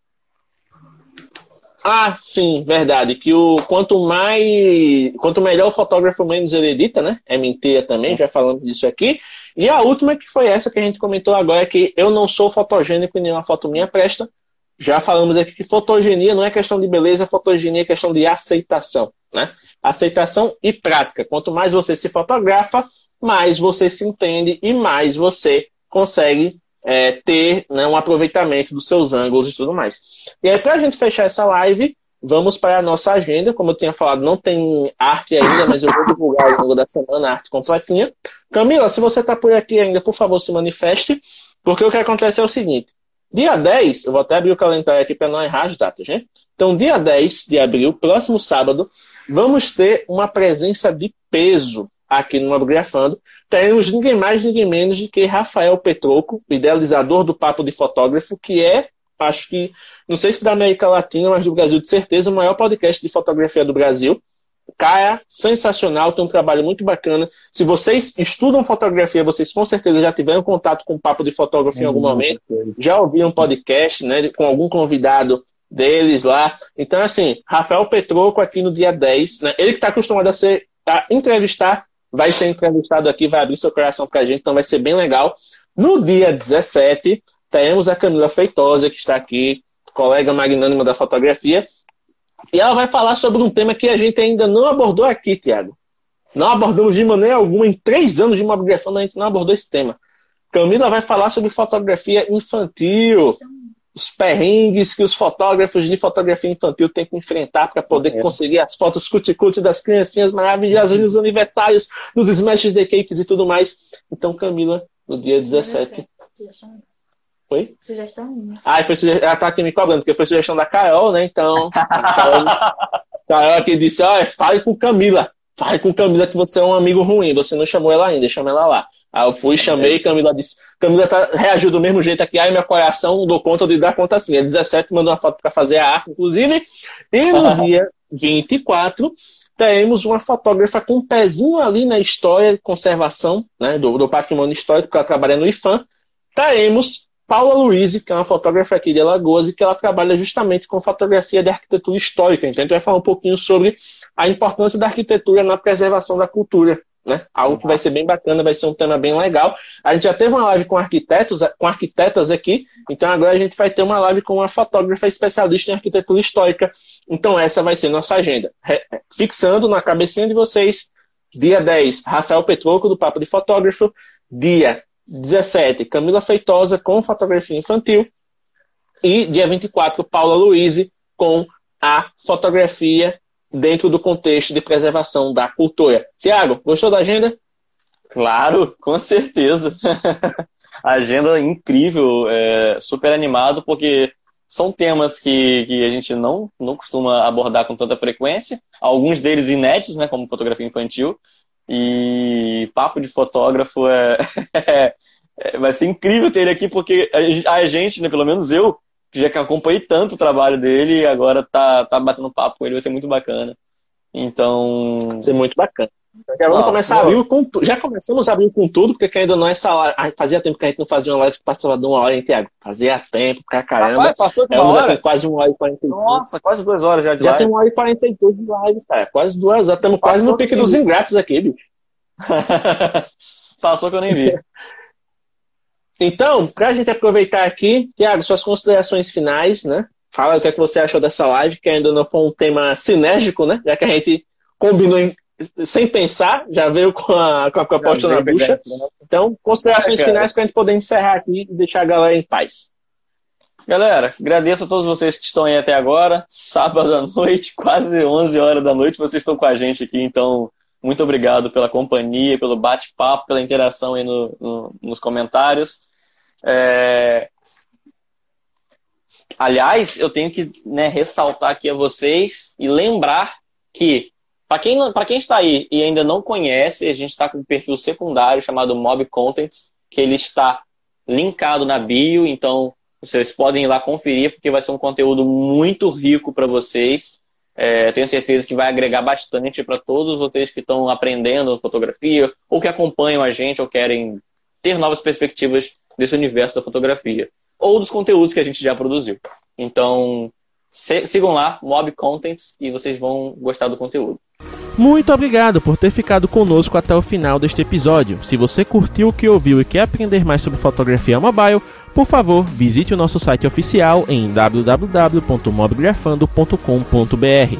Ah, sim, verdade. Que o quanto mais. Quanto melhor o fotógrafo, menos ele edita, né? É mentira também, já falamos disso aqui. E a última, que foi essa que a gente comentou agora, é que eu não sou fotogênico e nenhuma foto minha presta. Já falamos aqui que fotogenia não é questão de beleza, fotogenia é questão de aceitação, né? Aceitação e prática. Quanto mais você se fotografa, mais você se entende e mais você consegue é, ter né, um aproveitamento dos seus ângulos e tudo mais. E aí, para a gente fechar essa live, vamos para a nossa agenda. Como eu tinha falado, não tem arte ainda, mas eu vou divulgar ao longo da semana a arte completinha. Camila, se você está por aqui ainda, por favor, se manifeste, porque o que acontece é o seguinte. Dia 10, eu vou até abrir o calendário aqui para não errar as datas, né? Então, dia 10 de abril, próximo sábado, vamos ter uma presença de peso aqui no Mobgrafando. Teremos ninguém mais, ninguém menos do que Rafael Petroco, idealizador do Papo de Fotógrafo, que é, acho que, não sei se da América Latina, mas do Brasil, de certeza, o maior podcast de fotografia do Brasil. Cara, sensacional, tem um trabalho muito bacana. Se vocês estudam fotografia, vocês com certeza já tiveram contato com o papo de fotógrafo em algum momento, já ouviram um podcast, né, com algum convidado deles lá. Então, assim, Rafael Petroco aqui no dia 10, né, ele que está acostumado a ser a entrevistar, vai ser entrevistado aqui, vai abrir seu coração para a gente, então vai ser bem legal. No dia 17, teremos a Camila Feitosa, que está aqui, colega magnânima da fotografia, e ela vai falar sobre um tema que a gente ainda não abordou aqui, Tiago. Não abordamos de maneira alguma. Em três anos de mobilização, a gente não abordou esse tema. Camila vai falar sobre fotografia infantil, os perrengues que os fotógrafos de fotografia infantil têm que enfrentar para poder é. conseguir as fotos cuticute das criancinhas maravilhosas nos aniversários, nos smashes de cakes e tudo mais. Então, Camila, no dia 17. Foi? Sugestão minha. Ah, foi sugestão. Ela tá aqui me cobrando, porque foi sugestão da Carol, né? Então. Carol, Carol aqui disse: olha, fale com Camila. Fale com Camila que você é um amigo ruim. Você não chamou ela ainda, chama ela lá. Aí eu fui, chamei, Camila disse. Camila tá, reagiu do mesmo jeito aqui. Ai, meu coração dou conta de dar conta assim. É 17 mandou uma foto para fazer a arte, inclusive. E no dia 24, teremos uma fotógrafa com um pezinho ali na história conservação né, do, do patrimônio histórico, que ela trabalha no IFAM. Teremos Paula Luiz, que é uma fotógrafa aqui de Alagoas, e que ela trabalha justamente com fotografia de arquitetura histórica. Então, a gente vai falar um pouquinho sobre a importância da arquitetura na preservação da cultura. Né? Algo que vai ser bem bacana, vai ser um tema bem legal. A gente já teve uma live com arquitetos, com arquitetas aqui, então agora a gente vai ter uma live com uma fotógrafa especialista em arquitetura histórica. Então essa vai ser nossa agenda. Fixando na cabecinha de vocês, dia 10, Rafael Petroco, do Papo de Fotógrafo, dia 17, Camila Feitosa com fotografia infantil. E dia 24, Paula Luiz com a fotografia dentro do contexto de preservação da cultura. Tiago, gostou da agenda? Claro, com certeza. agenda incrível, é, super animado, porque são temas que, que a gente não, não costuma abordar com tanta frequência, alguns deles inéditos, né, como fotografia infantil, e papo de fotógrafo é, é, vai ser incrível ter ele aqui, porque a gente, né, pelo menos eu, já acompanhei tanto o trabalho dele agora tá, tá batendo papo com ele, vai ser muito bacana. Então. Vai ser muito bacana. Já vamos começar a abrir com Já começamos a abrir com tudo, porque ainda não é essa hora. Fazia tempo que a gente não fazia uma live que passava de uma hora, hein, Tiago? Fazia tempo pra caramba. Rapaz, passou de uma hora? quase uma hora e quarenta Nossa, quase duas horas já de já live. Já tem uma hora e quarenta e dois de live, cara. Quase duas horas. Estamos quase no pique dos ingratos aqui, bicho. passou que eu nem vi. Então, para a gente aproveitar aqui, Tiago, suas considerações finais, né? Fala o que, é que você achou dessa live, que ainda não foi um tema sinérgico, né? Já que a gente combinou em, sem pensar, já veio com a, com a proposta na bucha. Né? Então, considerações é, finais para a gente poder encerrar aqui e deixar a galera em paz. Galera, agradeço a todos vocês que estão aí até agora. Sábado à noite, quase 11 horas da noite, vocês estão com a gente aqui, então muito obrigado pela companhia, pelo bate-papo, pela interação aí no, no, nos comentários. É... Aliás, eu tenho que né, ressaltar aqui a vocês e lembrar que, para quem, quem está aí e ainda não conhece, a gente está com um perfil secundário chamado Mob Contents, que ele está linkado na bio, então vocês podem ir lá conferir, porque vai ser um conteúdo muito rico para vocês. É, tenho certeza que vai agregar bastante para todos vocês que estão aprendendo fotografia, ou que acompanham a gente, ou querem ter novas perspectivas desse universo da fotografia, ou dos conteúdos que a gente já produziu. Então, sigam lá, Mob Contents, e vocês vão gostar do conteúdo. Muito obrigado por ter ficado conosco até o final deste episódio. Se você curtiu o que ouviu e quer aprender mais sobre fotografia mobile, por favor, visite o nosso site oficial em www.mobgrafando.com.br.